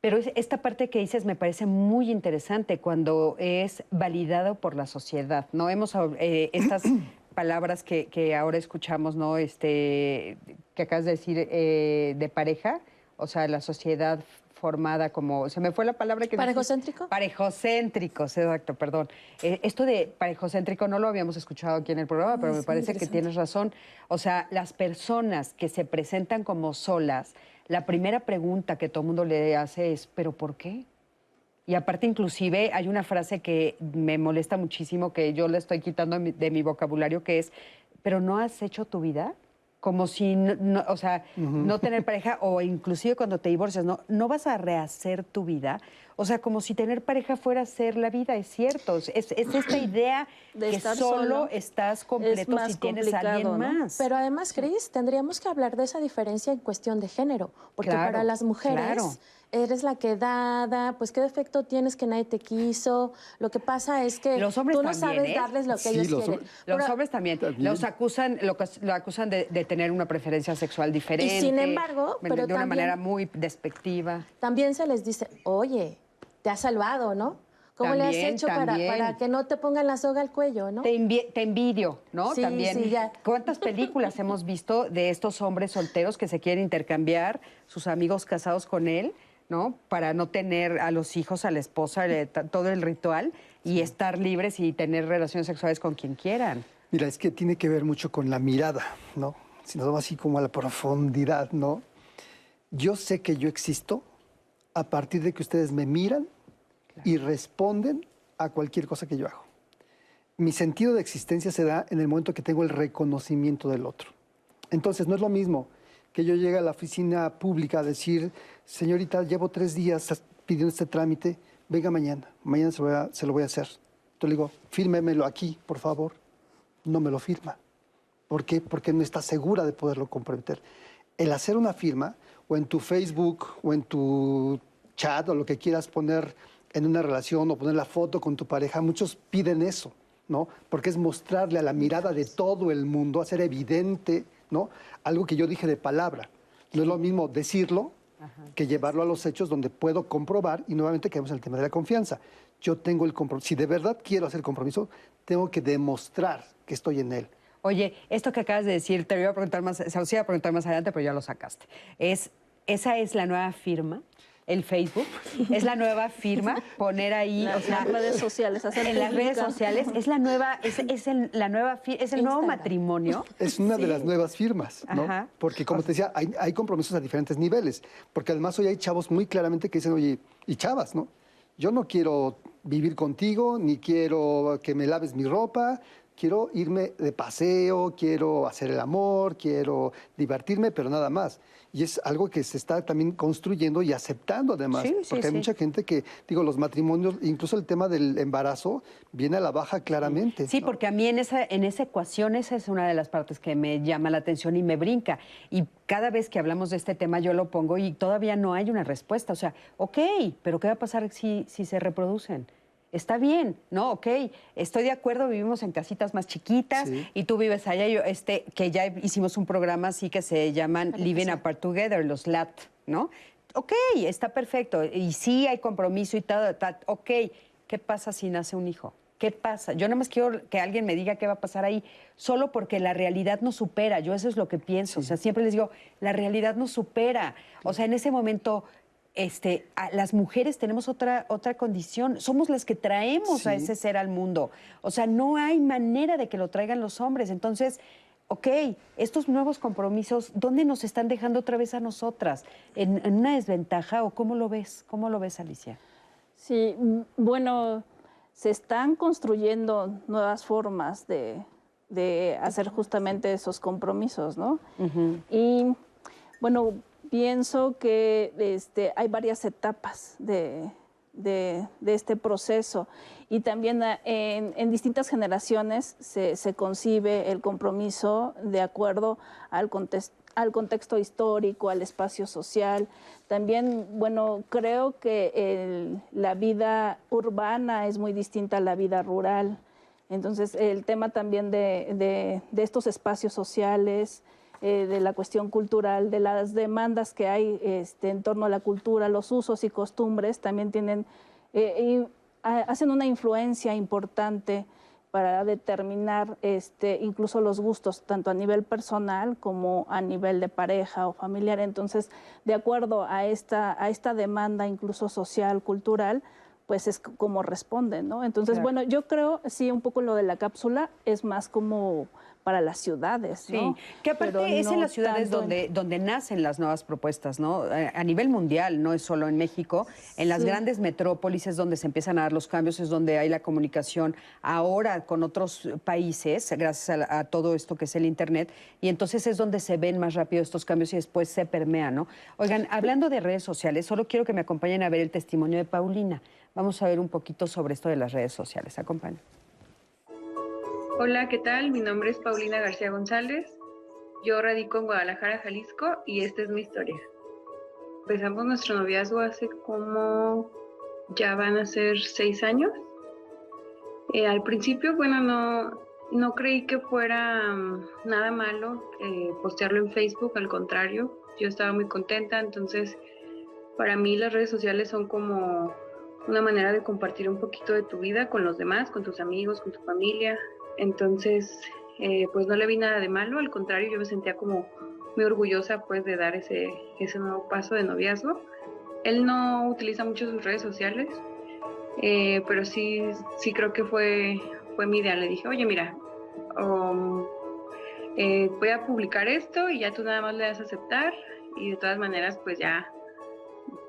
Pero es- esta parte que dices me parece muy interesante cuando es validado por la sociedad, ¿no? Hemos, eh, estas [clears throat] palabras que, que ahora escuchamos, ¿no? Este, que acabas de decir de pareja, o sea, la sociedad formada como, se me fue la palabra que... ¿Parejocéntrico? Parejocéntricos, exacto, perdón. Eh, esto de parejocéntrico no lo habíamos escuchado aquí en el programa, pero me parece que tienes razón. O sea, las personas que se presentan como solas, la primera pregunta que todo el mundo le hace es, ¿pero por qué? Y aparte, inclusive, hay una frase que me molesta muchísimo, que yo le estoy quitando de mi, vocabulario, que es, ¿pero no has hecho tu vida? Como si, no, no- o sea, no tener pareja, o inclusive cuando te divorcias, ¿no? ¿no vas a rehacer tu vida? O sea, como si tener pareja fuera ser la vida, es cierto. Es, es esta [clears throat] idea De que estar solo, solo estás completo más si tienes a alguien más. Pero además, Cris, tendríamos que hablar de esa diferencia en cuestión de género, porque Claro, para las mujeres claro. Eres la quedada, pues qué defecto tienes que nadie te quiso. Lo que pasa es que Los hombres tú no también, sabes ¿eh? darles lo que Sí, ellos los quieren. Los Pero- hombres también. También. Los acusan, lo, acusan de, de tener una preferencia sexual diferente. sin embargo, de- pero de una también- manera muy despectiva. también se les dice, oye, te has salvado, ¿no? ¿Cómo le has hecho para, que no te pongan la soga al cuello, no? Te, envi- te envidio, ¿no? Sí, También. sí, ya. ¿Cuántas películas [laughs] hemos visto de estos hombres solteros que se quieren intercambiar sus amigos casados con él, ¿no? Para no tener a los hijos, a la esposa, eh, todo el ritual y estar libres y tener relaciones sexuales con quien quieran. Mira, es que tiene que ver mucho con la mirada, ¿no? Si nos vamos así como a la profundidad, ¿no? Yo sé que yo existo a partir de que ustedes me miran y responden a cualquier cosa que yo hago. Mi sentido de existencia se da en el momento que tengo el reconocimiento del otro. Entonces, no es lo mismo que yo llegue a la oficina pública a decir, señorita, llevo tres días pidiendo este trámite, venga mañana, mañana se lo voy a, hacer. Entonces le digo, fírmemelo aquí, por favor. No me lo firma. ¿Por qué? Porque no está segura de poderlo comprometer. El hacer una firma, o en tu Facebook, o en tu chat, o lo que quieras poner en una relación, o poner la foto con tu pareja, muchos piden eso, ¿no? Porque es mostrarle a la mirada de todo el mundo, hacer evidente, ¿no? Algo que yo dije de palabra. No es lo mismo decirlo que llevarlo a los hechos donde puedo comprobar, y nuevamente quedamos en el tema de la confianza. Yo tengo el compromiso, si de verdad quiero hacer compromiso, tengo que demostrar que estoy en él. Oye, esto que acabas de decir, te iba a preguntar más, se los iba a preguntar más adelante, pero ya lo sacaste. Es, ¿Esa es la nueva firma? ¿El Facebook? [laughs] ¿Es la nueva firma? Poner ahí, La- o sea, las redes sociales, hacer en las redes sociales, es la nueva, es, es el, la nueva, es el nuevo matrimonio. Es una de las nuevas firmas, ¿no? Ajá. Porque, como te decía, hay, hay compromisos a diferentes niveles. Porque además hoy hay chavos muy claramente que dicen, oye, y chavas, ¿no? Yo no quiero vivir contigo, ni quiero que me laves mi ropa, quiero irme de paseo, quiero hacer el amor, quiero divertirme, pero nada más. Y es algo que se está también construyendo y aceptando además. Sí, sí, porque hay sí. mucha gente que, digo, los matrimonios, incluso el tema del embarazo, viene a la baja claramente. Sí, ¿no? porque a mí en esa, en esa ecuación esa es una de las partes que me llama la atención y me brinca. Y cada vez que hablamos de este tema yo lo pongo y todavía no hay una respuesta. O sea, ok, pero ¿qué va a pasar si, si se reproducen? Está bien, ¿no? Ok, estoy de acuerdo, vivimos en casitas más chiquitas Sí. y tú vives allá, yo, este, que ya hicimos un programa así que se llaman Living Apart Together, los LAT, ¿no? Ok, está perfecto. Y sí hay compromiso y tal, tal. Ok, ¿qué pasa si nace un hijo? ¿Qué pasa? Yo nada más quiero que alguien me diga qué va a pasar ahí, solo porque la realidad nos supera. Yo eso es lo que pienso. O sea, siempre les digo, la realidad nos supera. O sea, en ese momento, este, a- las mujeres tenemos otra, otra condición. Somos las que traemos a ese ser al mundo. O sea, no hay manera de que lo traigan los hombres. Entonces, ok, estos nuevos compromisos, ¿dónde nos están dejando otra vez a nosotras? ¿En, en una desventaja o cómo lo ves? ¿Cómo lo ves, Alicia? Sí, bueno, se están construyendo nuevas formas de, de hacer justamente esos compromisos, ¿no? Y bueno, pienso que este, hay varias etapas de, de, este proceso y también eh, en, distintas generaciones se, se, concibe el compromiso de acuerdo al, al contexto histórico, al espacio social. También, bueno, creo que la vida urbana es muy distinta a la vida rural. Entonces, el tema también de, de estos espacios sociales, eh, de la cuestión cultural, de las demandas que hay este, en torno a la cultura, los usos y costumbres, también tienen, eh, hacen una influencia importante para determinar este, incluso los gustos, tanto a nivel personal como a nivel de pareja o familiar. Entonces, de acuerdo a esta, a esta demanda incluso social, cultural, pues es como responden, ¿no? Entonces, bueno, yo creo, sí, un poco lo de la cápsula es más como para las ciudades. ¿no? Sí, que aparte es en las ciudades donde, donde nacen las nuevas propuestas, ¿no? A nivel mundial, no es solo en México. En las grandes metrópolis es donde se empiezan a dar los cambios, es donde hay la comunicación ahora con otros países, gracias a, todo esto que es el Internet, y entonces es donde se ven más rápido estos cambios y después se permean, ¿no? Oigan, hablando de redes sociales, solo quiero que me acompañen a ver el testimonio de Paulina. Vamos a ver un poquito sobre esto de las redes sociales. Acompañen. Hola, ¿qué tal? Mi nombre es Paulina García González. Yo radico en Guadalajara, Jalisco, y esta es mi historia. Empezamos nuestro noviazgo hace como ya van a ser seis años. Eh, al principio, bueno, no, no creí que fuera mm, nada malo eh, postearlo en Facebook, al contrario, yo estaba muy contenta, entonces para mí las redes sociales son como una manera de compartir un poquito de tu vida con los demás, con tus amigos, con tu familia, entonces, eh, pues no le vi nada de malo, al contrario, yo me sentía como muy orgullosa pues de dar ese, ese nuevo paso de noviazgo. Él no utiliza mucho sus redes sociales, eh, pero sí, sí creo que fue, fue mi idea. Le dije, oye, mira, um, eh, voy a publicar esto y ya tú nada más le das a aceptar y de todas maneras pues ya,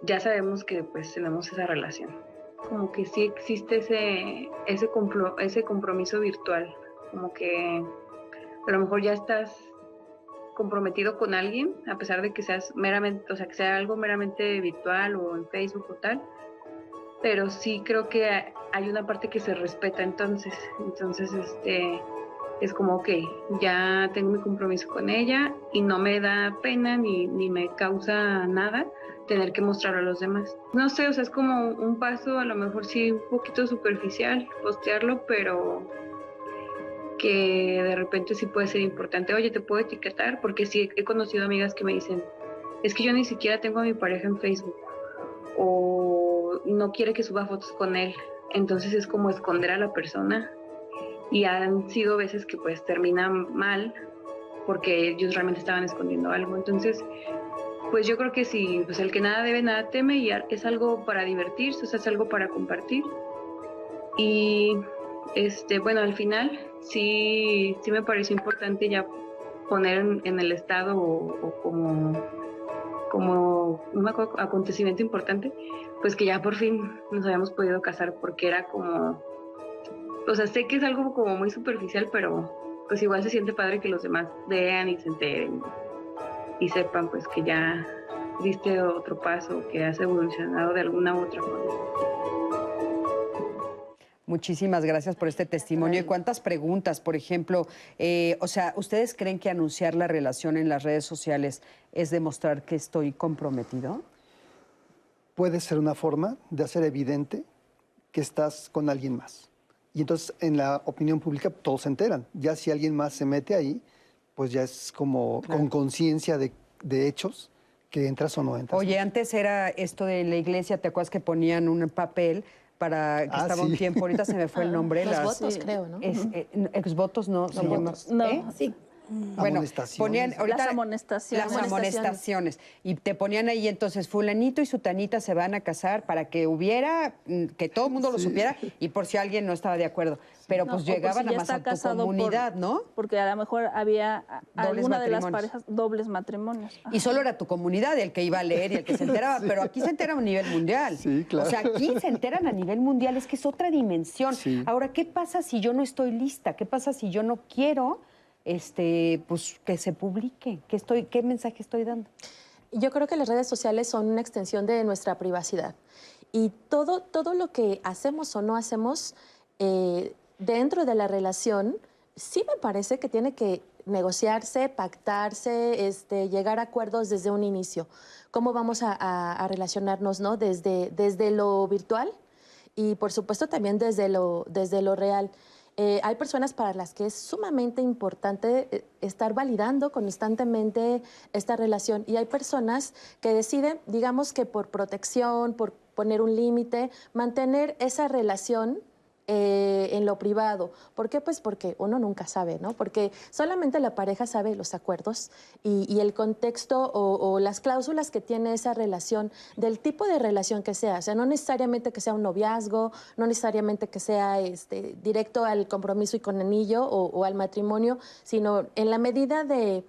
ya sabemos que pues tenemos esa relación como que sí existe ese, ese, ese compromiso virtual, como que a lo mejor ya estás comprometido con alguien, a pesar de que seas meramente, o sea, que sea algo meramente virtual o en Facebook o tal, pero sí creo que hay una parte que se respeta entonces, entonces este es como, ok, ya tengo mi compromiso con ella y no me da pena ni me causa nada tener que mostrarlo a los demás. No sé, o sea, es como un paso, a lo mejor sí un poquito superficial postearlo, pero que de repente sí puede ser importante. Oye, te puedo etiquetar, porque sí he conocido amigas que me dicen, es que yo ni siquiera tengo a mi pareja en Facebook o no quiere que suba fotos con él. Entonces es como esconder a la persona y han sido veces que pues terminan mal porque ellos realmente estaban escondiendo algo. Entonces pues yo creo que sí, pues el que nada debe, nada teme y es algo para divertirse, o sea, es algo para compartir. Y este, bueno, al final sí, sí me pareció importante ya poner en, el estado o, como, como un acontecimiento importante, pues que ya por fin nos habíamos podido casar porque era como, o sea, sé que es algo como muy superficial, pero pues igual se siente padre que los demás vean y se enteren y sepan pues que ya diste otro paso, que has evolucionado de alguna u otra forma. Muchísimas gracias por este testimonio. ¿Y cuántas preguntas? Por ejemplo, eh, o sea, ¿ustedes creen que anunciar la relación en las redes sociales es demostrar que estoy comprometido? Puede ser una forma de hacer evidente que estás con alguien más. Y entonces en la opinión pública todos se enteran. Ya si alguien más se mete ahí, pues ya es como con conciencia de, hechos que entras o no entras. Oye, antes era esto de la iglesia, ¿te acuerdas que ponían un papel para que ah, estaba un tiempo, ahorita se me fue el [laughs] nombre. Los votos, creo, ¿no? Es, eh, exvotos no, se llama. No, ¿eh? sí. Bueno, ponían las amonestaciones. Las amonestaciones. Y te ponían ahí entonces fulanito y su tanita se van a casar para que hubiera, mm, que todo el mundo lo supiera y por si alguien no estaba de acuerdo. Pero pues llegaban a más a tu comunidad, ¿no? Porque a lo mejor había alguna de las parejas dobles matrimonios. Y solo era tu comunidad el que iba a leer y el que se enteraba, [laughs] pero aquí se enteran a nivel mundial. Sí, claro. O sea, aquí se enteran a nivel mundial, es que es otra dimensión. Ahora, ¿qué pasa si yo no estoy lista? ¿Qué pasa si yo no quiero? Este, pues que se publique. ¿Qué, estoy, ¿Qué mensaje estoy dando? Yo creo que las redes sociales son una extensión de nuestra privacidad. Y todo, todo lo que hacemos o no hacemos eh, dentro de la relación, sí me parece que tiene que negociarse, pactarse, este, llegar a acuerdos desde un inicio. ¿Cómo vamos a, a- a relacionarnos ¿no? desde, desde lo virtual y por supuesto también desde lo, desde lo real? Eh, hay personas para las que es sumamente importante eh, estar validando constantemente esta relación. Y hay personas que deciden, digamos que por protección, por poner un límite, mantener esa relación eh, en lo privado. ¿Por qué? Pues porque uno nunca sabe, ¿no? Porque solamente la pareja sabe los acuerdos y, el contexto o, las cláusulas que tiene esa relación, del tipo de relación que sea. O sea, no necesariamente que sea un noviazgo, no necesariamente que sea este, directo al compromiso y con anillo o, o al matrimonio, sino en la medida de,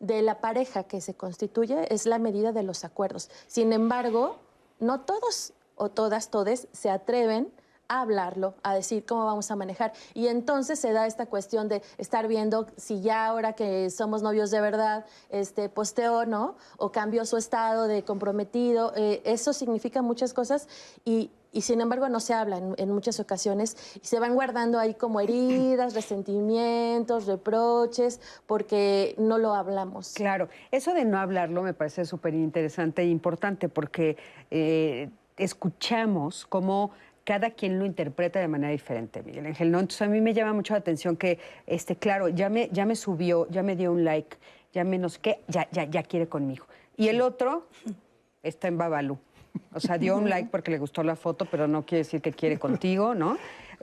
de la pareja que se constituye, es la medida de los acuerdos. Sin embargo, no todos o todas, todes se atreven a hablarlo, a decir cómo vamos a manejar. Y entonces se da esta cuestión de estar viendo si ya ahora que somos novios de verdad, este, posteó, ¿no? O cambió su estado de comprometido. Eh, eso significa muchas cosas y, y sin embargo no se habla en, en muchas ocasiones y se van guardando ahí como heridas, resentimientos, reproches, porque no lo hablamos. Claro, eso de no hablarlo me parece súper interesante e importante porque eh, escuchamos cómo cada quien lo interpreta de manera diferente, Miguel Ángel. ¿no? Entonces a mí me llama mucho la atención que, este, claro, ya me, ya me subió, ya me dio un like, ya me no sé qué, ya, ya, ya quiere conmigo. Y el otro está en Babalu. O sea, dio un like porque le gustó la foto, pero no quiere decir que quiere contigo, ¿no?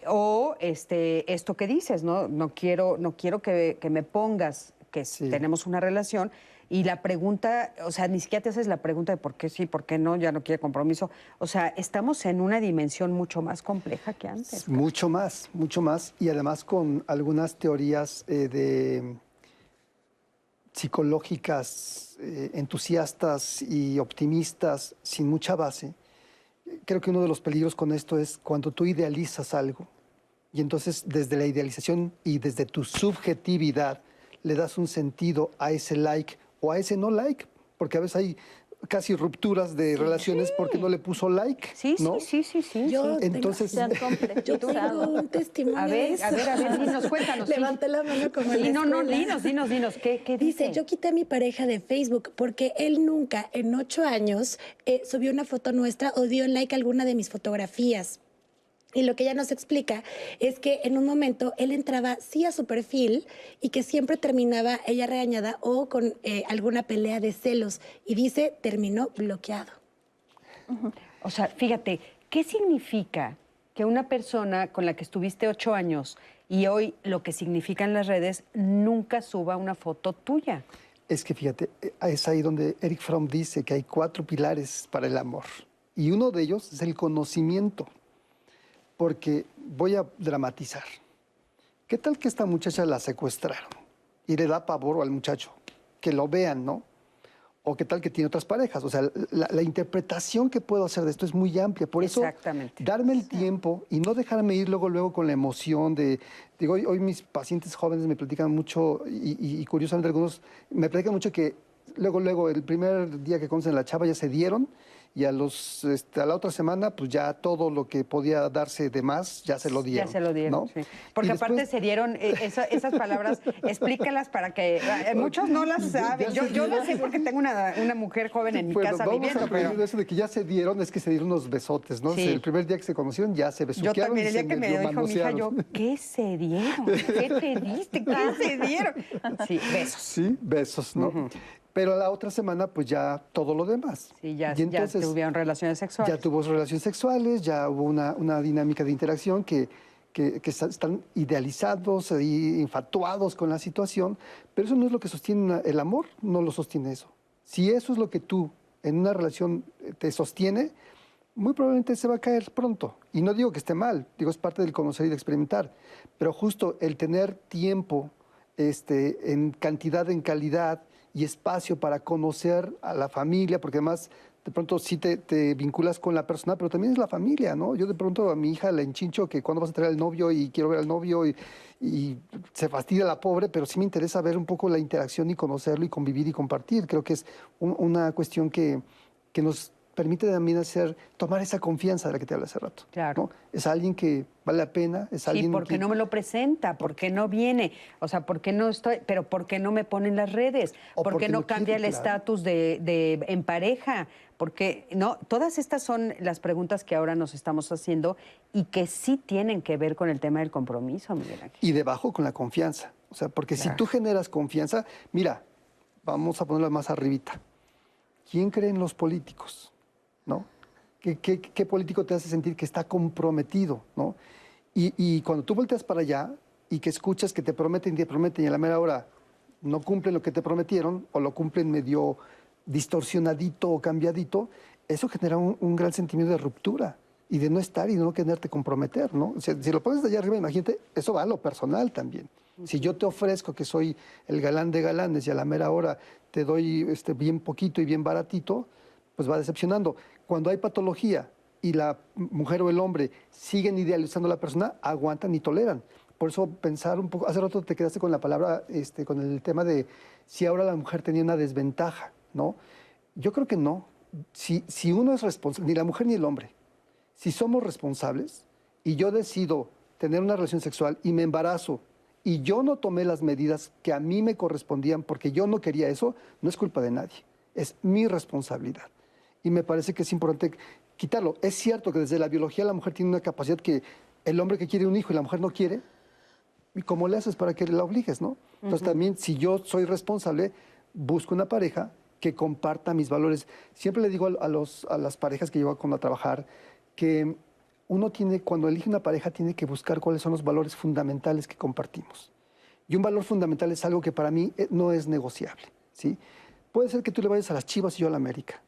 O este, esto que dices, ¿no? No quiero, no quiero que, que me pongas que Sí. tenemos una relación y la pregunta, o sea, ni siquiera te haces la pregunta de por qué sí, por qué no, ya no quiere compromiso. O sea, estamos en una dimensión mucho más compleja que antes. Mucho más, mucho más. Y además con algunas teorías eh, de psicológicas eh, entusiastas y optimistas sin mucha base. Creo que uno de los peligros con esto es cuando tú idealizas algo y entonces desde la idealización y desde tu subjetividad le das un sentido a ese like o a ese no like, porque a veces hay casi rupturas de relaciones porque no le puso like. Sí, ¿no? sí, sí, sí, sí. [laughs] Yo tengo- Entonces, Yo tengo un testimonio. A de ver, eso. a ver, a ver, dinos, cuéntanos. sí. Levanté la mano como Sí, no, dinos, dinos, dinos. ¿Qué, qué dice? Dice, yo quité a mi pareja de Facebook porque él nunca en ocho años eh, subió una foto nuestra o dio like a alguna de mis fotografías. Y lo que ella nos explica es que en un momento él entraba sí a su perfil y que siempre terminaba ella regañada o con eh, alguna pelea de celos. Y dice, terminó bloqueado. O sea, fíjate, ¿qué significa que una persona con la que estuviste ocho años y hoy lo que significan las redes nunca suba una foto tuya? Es que fíjate, eh, es ahí donde Eric Fromm dice que hay cuatro pilares para el amor. Y uno de ellos es el conocimiento. Porque voy a dramatizar. ¿Qué tal que esta muchacha la secuestraron y le da pavor al muchacho? Que lo vean, ¿no? O qué tal que tiene otras parejas. O sea, la, la interpretación que puedo hacer de esto es muy amplia. Por eso, darme el tiempo y no dejarme ir luego, luego con la emoción de... Digo, hoy, hoy mis pacientes jóvenes me platican mucho y, y- y curiosamente algunos me platican mucho que luego, luego, el primer día que conocen a la chava ya se dieron y a, los, este, a la otra semana pues ya todo lo que podía darse de más ya se lo dieron. Ya se lo dieron, ¿no? sí. Porque aparte se dieron eh, esa- esas palabras, [laughs] explícalas para que eh, muchos no las saben. Yo, yo lo sé porque tengo una, una mujer joven en mi Bueno, casa vamos viviendo, a pero eso de que ya se dieron, es que se dieron unos besotes, ¿no? Sí. El primer día que se conocieron ya se yo besuquearon también, y el día que me dijo mi hija, yo. [laughs] ¿qué se dieron? ¿Qué te diste? ¿Qué se dieron? [laughs] Sí, besos. Sí, besos, ¿no? Pero la otra semana, pues ya todo lo demás. Sí, ya, Y ya entonces, tuvieron relaciones sexuales. Ya tuvo relaciones sexuales, ya hubo una, una dinámica de interacción que, que, que está- están idealizados y infatuados con la situación, pero eso no es lo que sostiene el amor, no lo sostiene eso. Si eso es lo que tú en una relación eh, te sostiene, muy probablemente se va a caer pronto. Y no digo que esté mal, digo es parte del conocer y de experimentar, pero justo el tener tiempo este, en cantidad, en calidad y espacio para conocer a la familia, porque además de pronto sí te, vinculas con la persona, pero también es la familia, ¿no? Yo de pronto a mi hija le enchincho que cuando vas a traer al novio y quiero ver al novio y, se fastidia la pobre, pero sí me interesa ver un poco la interacción y conocerlo y convivir y compartir. Creo que es un, una cuestión que, que nos permite también hacer, tomar esa confianza de la que te hablé hace rato. Claro. ¿no? Es alguien que vale la pena, es alguien sí, porque que... no me lo presenta, porque no viene, o sea, porque no estoy, pero porque no me pone en las redes, O porque, porque no no cambia quiere, el claro. estatus de, de en pareja, porque no, todas estas son las preguntas que ahora nos estamos haciendo y que sí tienen que ver con el tema del compromiso, Miguel Ángel. Y debajo con la confianza. O sea, porque si tú generas confianza, mira, vamos a ponerlo más arribita. ¿Quién cree en los políticos? ¿Qué, qué- qué político te hace sentir que está comprometido? ¿No? Y, y cuando tú volteas para allá y que escuchas que te prometen y te prometen y a la mera hora no cumplen lo que te prometieron o lo cumplen medio distorsionadito o cambiadito, eso genera un, un gran sentimiento de ruptura y de no estar y de no quererte comprometer, ¿no? O sea, si lo pones de allá arriba, imagínate, eso va a lo personal también. Si yo te ofrezco que soy el galán de galanes y a la mera hora te doy este, bien poquito y bien baratito, pues va decepcionando. Cuando hay patología y la mujer o el hombre siguen idealizando a la persona, aguantan y toleran. Por eso pensar un poco, hace rato te quedaste con la palabra, este, con el tema de si ahora la mujer tenía una desventaja, ¿no? Yo creo que no. Si, si uno es responsable, ni la mujer ni el hombre, si somos responsables y yo decido tener una relación sexual y me embarazo y yo no tomé las medidas que a mí me correspondían porque yo no quería eso, no es culpa de nadie, es mi responsabilidad. Y me parece que es importante quitarlo. Es cierto que desde la biología la mujer tiene una capacidad que el hombre que quiere un hijo y la mujer no quiere, ¿y cómo le haces para que la obligues, no? Entonces también si yo soy responsable, busco una pareja que comparta mis valores. Siempre le digo a, los, a las parejas que llevo a trabajar que uno tiene, cuando elige una pareja, tiene que buscar cuáles son los valores fundamentales que compartimos. Y un valor fundamental es algo que para mí eh, no es negociable, ¿sí? Puede ser que tú le vayas a las Chivas y yo a la América.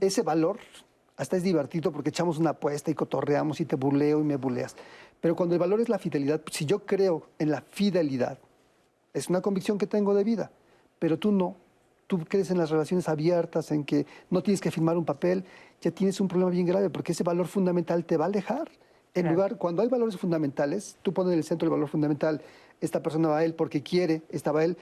Ese valor hasta es divertido porque echamos una apuesta y cotorreamos y te burleo y me buleas. Pero cuando el valor es la fidelidad, si yo creo en la fidelidad, es una convicción que tengo de vida, pero tú no. Tú crees en las relaciones abiertas, en que no tienes que firmar un papel, ya tienes un problema bien grave porque ese valor fundamental te va a alejar. En Claro. lugar, cuando hay valores fundamentales, tú pones en el centro el valor fundamental, esta persona va a él porque quiere, esta va a él,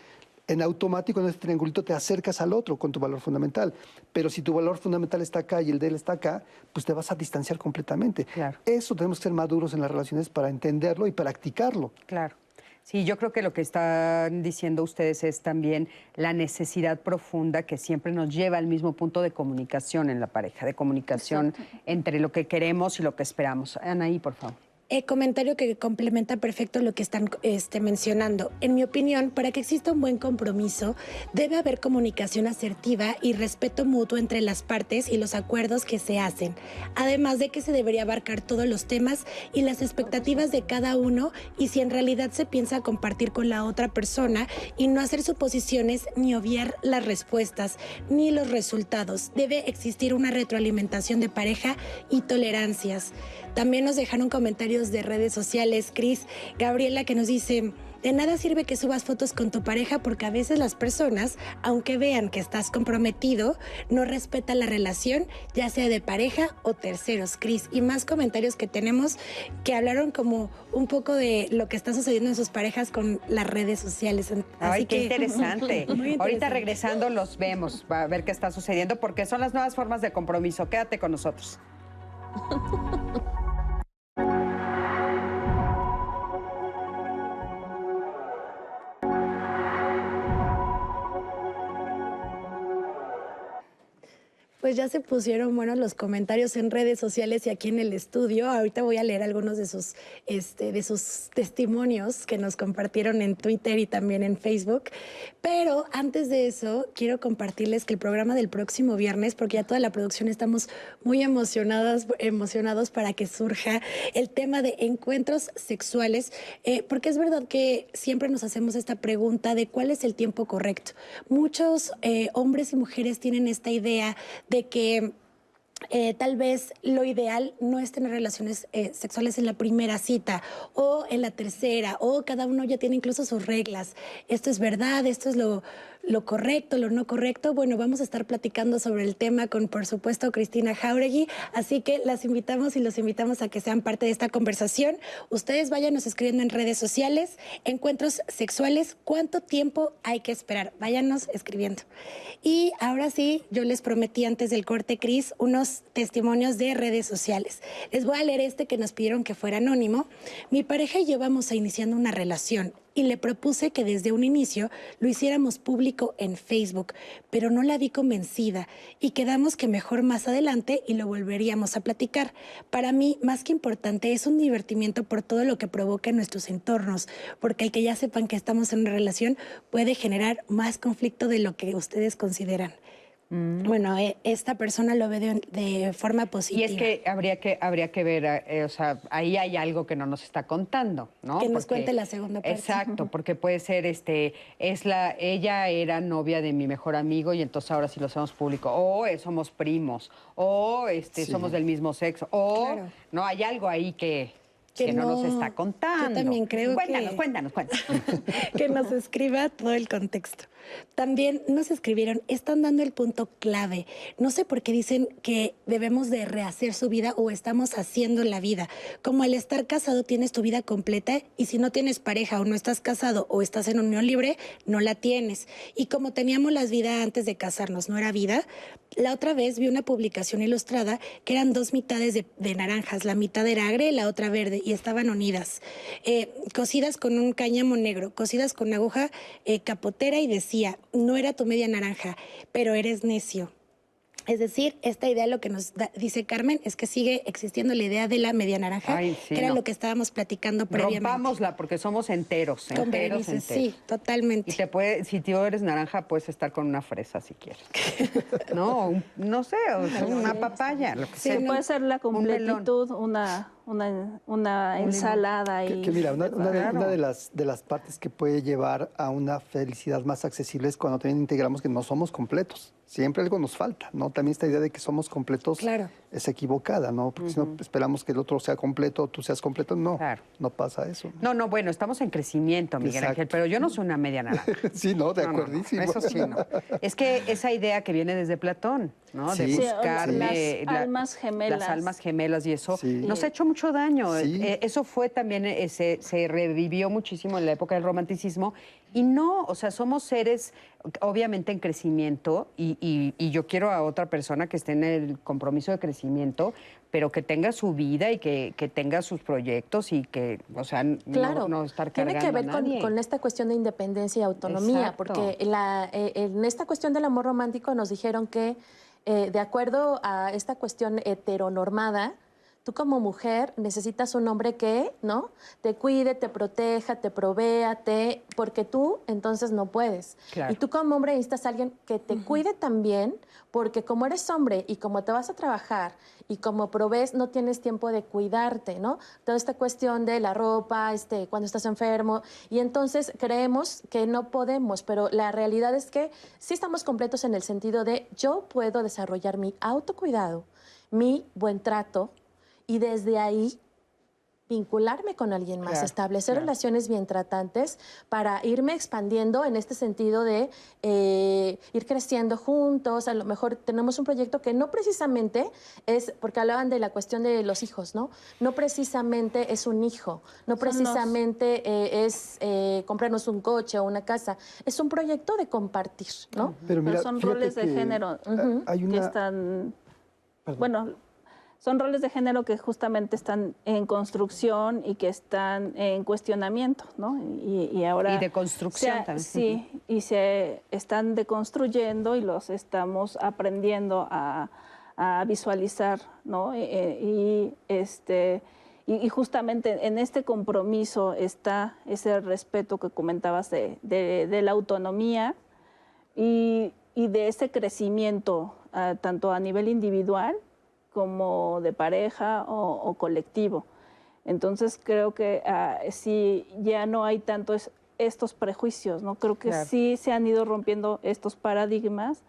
en automático en este triangulito te acercas al otro con tu valor fundamental. Pero si tu valor fundamental está acá y el de él está acá, pues te vas a distanciar completamente. Claro. Eso tenemos que ser maduros en las relaciones para entenderlo y practicarlo. Claro. Sí, yo creo que lo que están diciendo ustedes es también la necesidad profunda que siempre nos lleva al mismo punto de comunicación en la pareja, de comunicación entre lo que queremos y lo que esperamos. Anaí, por favor. Eh, comentario que complementa perfecto lo que están este, mencionando. En mi opinión, para que exista un buen compromiso, debe haber comunicación asertiva y respeto mutuo entre las partes y los acuerdos que se hacen. Además de que se debería abarcar todos los temas y las expectativas de cada uno y si en realidad se piensa compartir con la otra persona y no hacer suposiciones ni obviar las respuestas ni los resultados. Debe existir una retroalimentación de pareja y tolerancias. También nos dejaron comentarios de redes sociales, Cris, Gabriela, que nos dice, de nada sirve que subas fotos con tu pareja porque a veces las personas, aunque vean que estás comprometido, no respetan la relación, ya sea de pareja o terceros, Cris. Y más comentarios que tenemos que hablaron como un poco de lo que está sucediendo en sus parejas con las redes sociales. Así Ay, qué que- interesante. [laughs] Muy Ahorita interesante. regresando los vemos, va a ver qué está sucediendo, porque son las nuevas formas de compromiso. Quédate con nosotros. [laughs] Pues ya se pusieron buenos los comentarios en redes sociales y aquí en el estudio. Ahorita voy a leer algunos de sus, este, de sus testimonios que nos compartieron en Twitter y también en Facebook. Pero antes de eso, quiero compartirles que el programa del próximo viernes, porque ya toda la producción estamos muy emocionadas, emocionados para que surja el tema de encuentros sexuales, eh, porque es verdad que siempre nos hacemos esta pregunta de cuál es el tiempo correcto. Muchos eh, hombres y mujeres tienen esta idea de que eh, tal vez lo ideal no es tener relaciones eh, sexuales en la primera cita o en la tercera, o cada uno ya tiene incluso sus reglas. Esto es verdad, esto es lo, lo correcto, lo no correcto. Bueno, vamos a estar platicando sobre el tema con, por supuesto, Cristina Jauregui. Así que las invitamos y los invitamos a que sean parte de esta conversación. Ustedes váyanos escribiendo en redes sociales, encuentros sexuales, ¿cuánto tiempo hay que esperar? Váyanos escribiendo. Y ahora sí, yo les prometí antes del corte, Cris, unos testimonios de redes sociales. Les voy a leer este que nos pidieron que fuera anónimo. Mi pareja y yo vamos a iniciando una relación y le propuse que desde un inicio lo hiciéramos público en Facebook, pero no la vi convencida y quedamos que mejor más adelante y lo volveríamos a platicar. Para mí, más que importante, es un divertimiento por todo lo que provoca en nuestros entornos, porque el que ya sepan que estamos en una relación puede generar más conflicto de lo que ustedes consideran. Mm. Bueno, eh, esta persona lo ve de, de forma Y positiva. es que habría que, habría que ver, eh, o sea, ahí hay algo que no nos está contando, ¿no? Que nos cuente la segunda parte. Exacto, porque puede ser, este, es la, ella era novia de mi mejor amigo y entonces ahora sí lo hacemos público. O eh, somos primos, o este, Sí. somos del mismo sexo, o Claro. no, hay algo ahí que, Que que no, nos no- está contando. yo también creo cuéntanos, que- Cuéntanos, cuéntanos, [laughs] que nos escriba todo el contexto. También nos escribieron, están dando el punto clave. No sé por qué dicen que debemos de rehacer su vida o estamos haciendo la vida. Como al estar casado tienes tu vida completa y si no tienes pareja o no estás casado o estás en unión libre, no la tienes. Y como teníamos las vidas antes de casarnos, no era vida, la otra vez vi una publicación ilustrada que eran dos mitades de, de naranjas. La mitad era agria y la otra verde y estaban unidas. Eh, cosidas con un cáñamo negro, cosidas con aguja eh, capotera y decía, no era tu media naranja, pero eres necio. Es decir, esta idea lo que nos da- dice Carmen es que sigue existiendo la idea de la media naranja, Ay, sí, que era no. lo que estábamos platicando previamente. Rompámosla porque somos enteros, Con enteros, Berenice, enteros. sí, totalmente. Y te puede, si tú eres naranja, puedes estar con una fresa si quieres. [laughs] no, un- no sé, o sea, una papaya, lo que Sí, sea. Puede ser la Un completitud, una, una, una ensalada Que, y... que mira, una, una de, Claro. una de las, de las partes que puede llevar a una felicidad más accesible es cuando también integramos que no somos completos. Siempre algo nos falta, ¿no? También esta idea de que somos completos Claro. es equivocada, ¿no? Porque si no esperamos que el otro sea completo, tú seas completo, no, Claro. no pasa eso. No, no, bueno, estamos en crecimiento, Miguel Exacto. Ángel, pero yo no soy una media naranja. [laughs] sí, no, de No, no, no, acuerdísimo. eso sí, no. Es que esa idea que viene desde Platón, ¿no? De. Sí, buscarme las almas gemelas. Las almas gemelas y eso Sí. nos ha hecho mucho daño. Sí. Eh, eso fue también, eh, se, se revivió muchísimo en la época del romanticismo. Y no, o sea, somos seres obviamente en crecimiento y, y- y yo quiero a otra persona que esté en el compromiso de crecimiento, pero que tenga su vida y que, que tenga sus proyectos y que, o sea, no- Claro, no, estar tiene cargando que ver a con, nadie. con esta cuestión de independencia y autonomía, Exacto. porque la, eh, en esta cuestión del amor romántico nos dijeron que, eh, de acuerdo a esta cuestión heteronormada, tú como mujer necesitas un hombre que, ¿no? Te cuide, te proteja, te provea, te... porque tú entonces no puedes. Claro. Y tú como hombre necesitas a alguien que te cuide también, porque como eres hombre y como te vas a trabajar y como provees, no tienes tiempo de cuidarte, ¿no? Toda esta cuestión de la ropa, este, cuando estás enfermo, y entonces creemos que no podemos, pero la realidad es que sí estamos completos en el sentido de yo puedo desarrollar mi autocuidado, mi buen trato, y desde ahí vincularme con alguien más, Claro, establecer claro. relaciones bien tratantes para irme expandiendo en este sentido de eh, ir creciendo juntos. A lo mejor tenemos un proyecto que no precisamente es, porque hablaban de la cuestión de los hijos, ¿no? No precisamente es un hijo, no precisamente eh, es eh, comprarnos un coche o una casa, es un proyecto de compartir, ¿no? Pero son roles de que, género hay que están, Perdón. bueno, son roles de género que justamente están en construcción y que están en cuestionamiento, ¿no? Y, y ahora Y de construcción se- también. Sí, y se están deconstruyendo y los estamos aprendiendo a, a visualizar, ¿no? Eh, eh, y este y, y justamente en este compromiso está ese respeto que comentabas de, de- de la autonomía y, y de ese crecimiento ah, tanto a nivel individual como de pareja o, o colectivo. Entonces creo que ah, sí ya no hay tantos estos prejuicios, ¿no? Creo que Claro. sí se han ido rompiendo estos paradigmas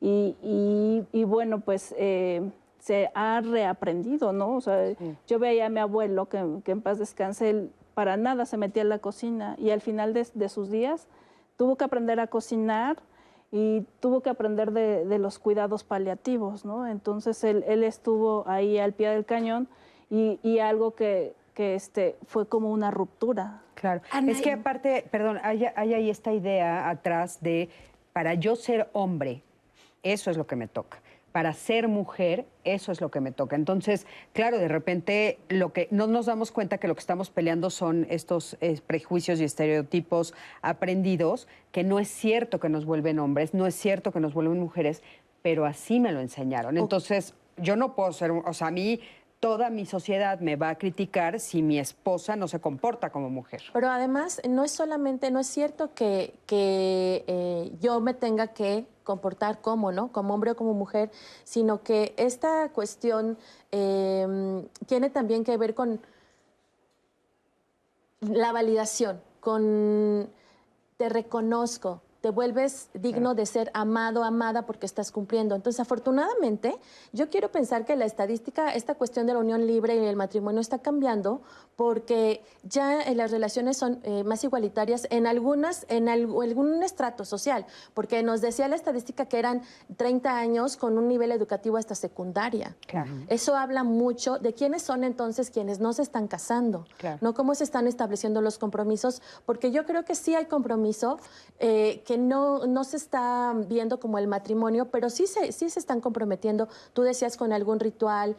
y, y- y bueno, pues eh, se ha reaprendido, ¿no? O sea, yo veía a mi abuelo, que, que en paz descanse, él para nada se metía en la cocina y al final de, de sus días tuvo que aprender a cocinar y tuvo que aprender de, los cuidados paliativos, ¿no? Entonces él, él, estuvo ahí al pie del cañón y, y algo que, que este, fue como una ruptura. Claro. Es que aparte, perdón, hay, hay ahí esta idea atrás de, para yo ser hombre, eso es lo que me toca para ser mujer, eso es lo que me toca. Entonces, claro, de repente lo que no nos damos cuenta que lo que estamos peleando son estos eh, prejuicios y estereotipos aprendidos, que no es cierto que nos vuelven hombres, no es cierto que nos vuelven mujeres, pero así me lo enseñaron. Entonces, yo no puedo ser, o sea, a mí toda mi sociedad me va a criticar si mi esposa no se comporta como mujer. Pero además, no es solamente, no es cierto que, eh, yo me tenga que comportar como, ¿no? Como hombre o como mujer, sino que esta cuestión em, tiene también que ver con la validación, con te reconozco, te vuelves digno de ser amado, amada porque estás cumpliendo. Entonces, afortunadamente, yo quiero pensar que la estadística, esta cuestión de la unión libre y el matrimonio está cambiando porque ya eh, las relaciones son eh, más igualitarias en algunas, en algún estrato social, porque nos decía la estadística que eran 30 años con un nivel educativo hasta secundaria. Eso habla mucho de quiénes son entonces quienes no se están casando, no cómo se están estableciendo los compromisos, porque yo creo que sí hay compromiso eh, que no, no se está viendo como el matrimonio, pero sí se, sí se están comprometiendo, tú decías, con algún ritual,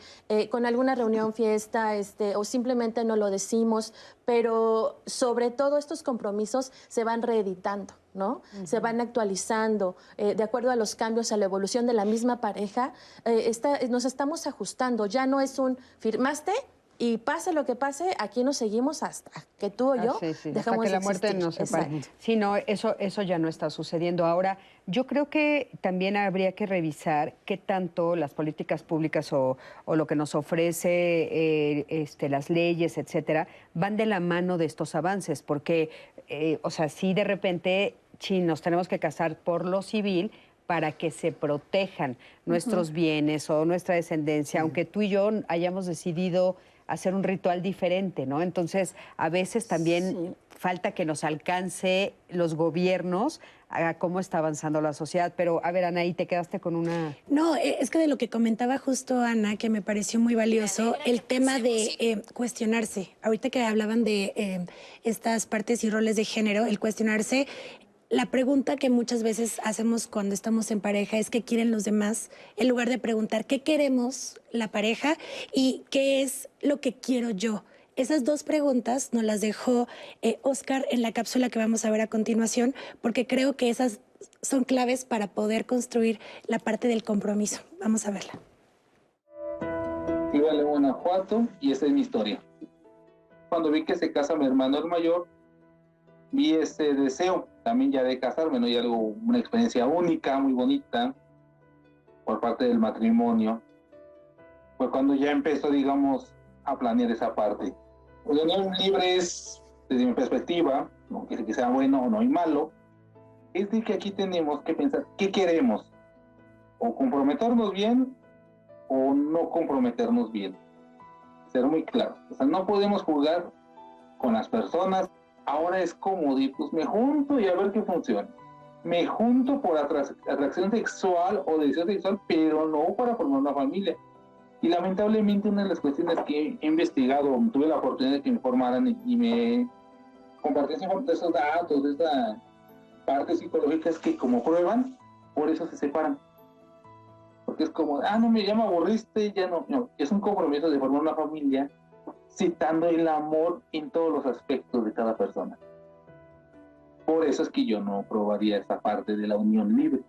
con alguna reunión, fiesta, este, o simplemente no lo decimos, pero sobre todo estos compromisos se van reeditando. ¿no? Se van actualizando eh, de acuerdo a los cambios, a la evolución de la misma pareja. Eh, nos estamos ajustando. Ya no es un firmaste, y pase lo que pase, aquí nos seguimos hasta que tú o yo dejamos que la muerte nos separe. Sí, no, eso, eso ya no está sucediendo. Ahora, yo creo que también habría que revisar qué tanto las políticas públicas o, lo que nos ofrece eh, este, las leyes, etcétera, van de la mano de estos avances, porque, eh, o sea, si de repente, si nos tenemos que casar por lo civil, para que se protejan nuestros bienes o nuestra descendencia, aunque tú y yo hayamos decidido hacer un ritual diferente, ¿no? Entonces, a veces también falta que nos alcance los gobiernos a cómo está avanzando la sociedad. Pero, a ver, Anaí, te quedaste con una... No, eh, es que de lo que comentaba justo Ana, que me pareció muy valioso, el tema de eh, cuestionarse. Ahorita que hablaban de eh, estas partes y roles de género, el cuestionarse la pregunta que muchas veces hacemos cuando estamos en pareja es qué quieren los demás, en lugar de preguntar qué queremos la pareja y qué es lo que quiero yo. Esas dos preguntas nos las dejó eh, Oscar en la cápsula que vamos a ver a continuación, porque creo que esas son claves para poder construir la parte del compromiso. Vamos a verla. Vivo en Guanajuato y esa es mi historia. Cuando vi que se casa mi hermano el mayor, vi ese deseo también ya de casarme, ¿no? Y algo, una experiencia única, muy bonita, por parte del matrimonio. Fue cuando ya empezó, digamos, a planear esa parte. Pues unión libre es, desde mi perspectiva, quiere que sea bueno o no y malo, es de que aquí tenemos que pensar qué queremos, o comprometernos bien o no comprometernos bien. Ser muy claro. O sea, no podemos jugar con las personas ahora es cómodo y pues me junto y a ver qué funciona. Me junto por atracción sexual o decisión sexual, pero no para formar una familia. Y lamentablemente una de las cuestiones que he investigado, tuve la oportunidad de que me informaran y, me compartieron esos datos, de esta parte psicológica, es que como prueban, por eso se separan. Porque es como, ah, no me llama aburriste, ya no, no. Es un compromiso de formar una familia citando el amor en todos los aspectos de cada persona. Por eso es que yo no probaría esa parte de la unión libre.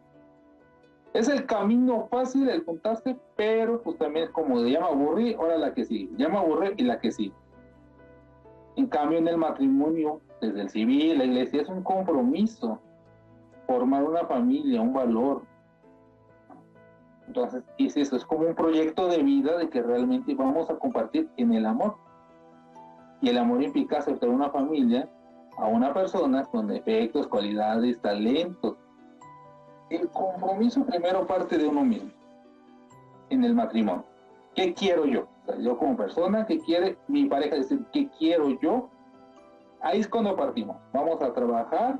Es el camino fácil el juntarse, pero pues también es como de llama aburrir, ahora la que sigue, llama aburrir y la que sigue. En cambio, en el matrimonio, desde el civil, la iglesia, es un compromiso. Formar una familia, un valor. Entonces, es eso, es como un proyecto de vida de que realmente vamos a compartir en el amor. Y el amor implica aceptar una familia a una persona con defectos, cualidades, talentos. El compromiso primero parte de uno mismo, en el matrimonio. ¿Qué quiero yo? yo como persona, ¿qué quiere mi pareja? decir, ¿qué quiero yo? Ahí es cuando partimos. Vamos a trabajar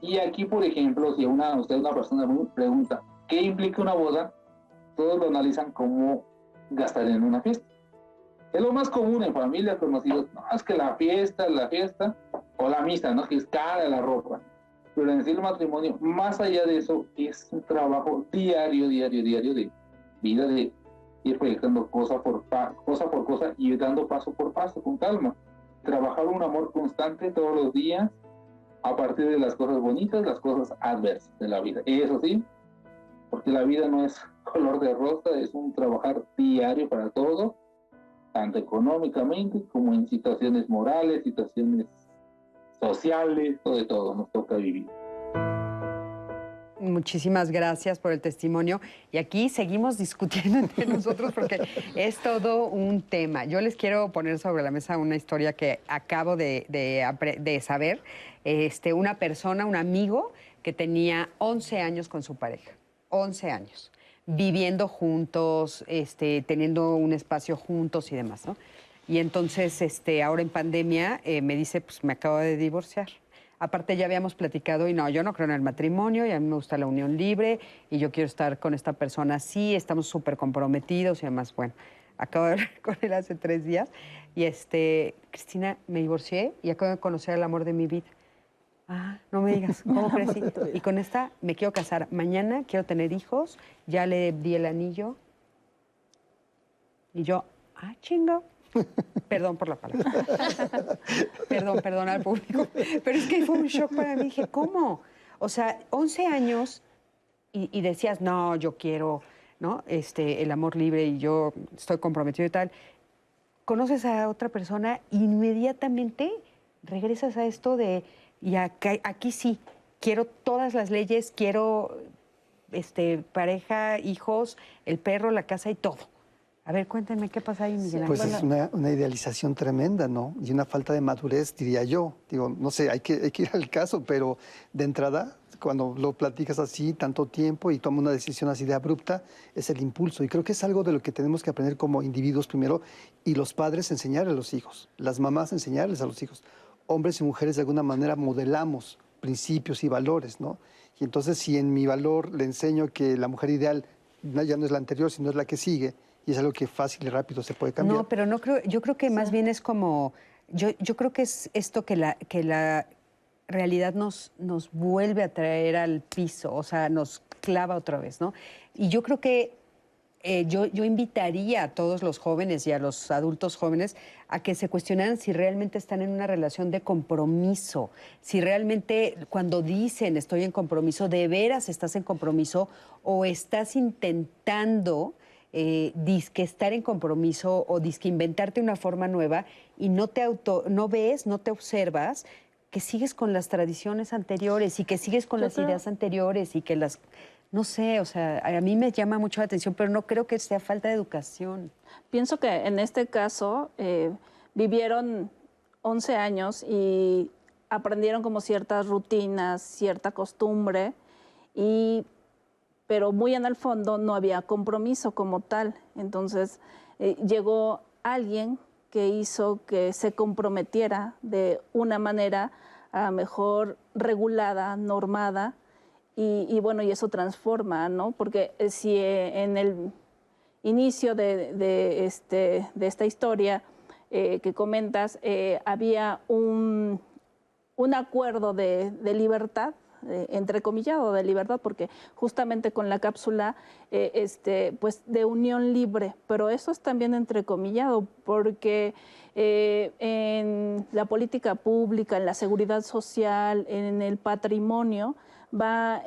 Y aquí, por ejemplo, si una, usted una persona pregunta, ¿qué implica una boda? Todos lo analizan como gastar en una fiesta. Es lo más común en familias conocidos. No, es que la fiesta, la fiesta, o la misa, ¿no? Que es cara la ropa. Pero en el matrimonio, más allá de eso, es un trabajo diario, diario, diario de vida, de ir proyectando cosa por, cosa por cosa y dando paso por paso, con calma. Trabajar un amor constante todos los días, a partir de las cosas bonitas, las cosas adversas de la vida. Eso sí, porque la vida no es [laughs] color de rosa, es un trabajar diario para todos, tanto económicamente como en situaciones morales, situaciones sociales, todo de todo nos toca vivir. Muchísimas gracias por el testimonio. Y aquí seguimos [laughs] discutiendo entre nosotros porque es todo un tema. Yo les quiero poner sobre la mesa una historia que acabo de, de, saber. Este, una persona, un amigo que tenía 11 años con su pareja. 11 años. Viviendo juntos, este, teniendo un espacio juntos y demás, ¿no? Y entonces, este, ahora en pandemia, eh, me dice, pues me acabo de divorciar. Aparte ya habíamos platicado y no, yo no creo en el matrimonio y a mí me gusta la unión libre y yo quiero estar con esta persona así, estamos súper comprometidos y además, bueno, acabo de [laughs] hablar con él hace tres días y este, Cristina, me divorcié y acabo de conocer el amor de mi vida. Ah, no me digas, [laughs] ¿cómo crees? Y con esta me quiero casar. Mañana quiero tener hijos, ya le di el anillo. Y yo, ah, chingo. Perdón por la palabra. [laughs] perdón, perdón al público. Pero es que fue un shock para mí. Dije, ¿cómo? O sea, 11 años y, decías, no, yo quiero, ¿no? Este, el amor libre y yo estoy comprometido y tal. Conoces a otra persona, inmediatamente regresas a esto de, y aquí, aquí sí, quiero todas las leyes, quiero este, pareja, hijos, el perro, la casa y todo. A ver, cuéntenme qué pasa ahí, Miguel Pues es una, idealización tremenda, ¿no? Y una falta de madurez, diría yo. Digo, no sé, hay que, ir al caso, pero de entrada, cuando lo platicas así tanto tiempo y toma una decisión así de abrupta, es el impulso. Y creo que es algo de lo que tenemos que aprender como individuos primero y los padres enseñar a los hijos, las mamás enseñarles a los hijos. Hombres y mujeres de alguna manera modelamos principios y valores, ¿no? Y entonces si en mi valor le enseño que la mujer ideal ya no es la anterior, sino es la que sigue, y es algo que fácil y rápido se puede cambiar. No, pero no creo, yo creo que más bien es como, yo, yo creo que es esto que la, que la realidad nos, nos vuelve a traer al piso, o sea, nos clava otra vez, ¿no? Y yo creo que eh, yo, yo invitaría a todos los jóvenes y a los adultos jóvenes a que se cuestionaran si realmente están en una relación de compromiso, si realmente cuando dicen estoy en compromiso, de veras estás en compromiso o estás intentando eh, disque estar en compromiso o disque inventarte una forma nueva y no te auto, no ves, no te observas que sigues con las tradiciones anteriores y que sigues con las ideas anteriores y que las no sé, o sea, a mí me llama mucho la atención, pero no creo que sea falta de educación. Pienso que en este caso eh, vivieron 11 años y aprendieron como ciertas rutinas, cierta costumbre y pero muy en el fondo no había compromiso como tal. Entonces eh, llegó alguien que hizo que se comprometiera de una manera a mejor regulada, normada, y, bueno, y eso transforma, ¿no? Porque eh, si eh, en el inicio de, este, de esta historia que comentas había un, un acuerdo de libertad, eh, entrecomillado de libertad, porque justamente con la cápsula eh, este, pues de unión libre, pero eso es también entrecomillado, porque eh, en la política pública, en la seguridad social, en el patrimonio, va,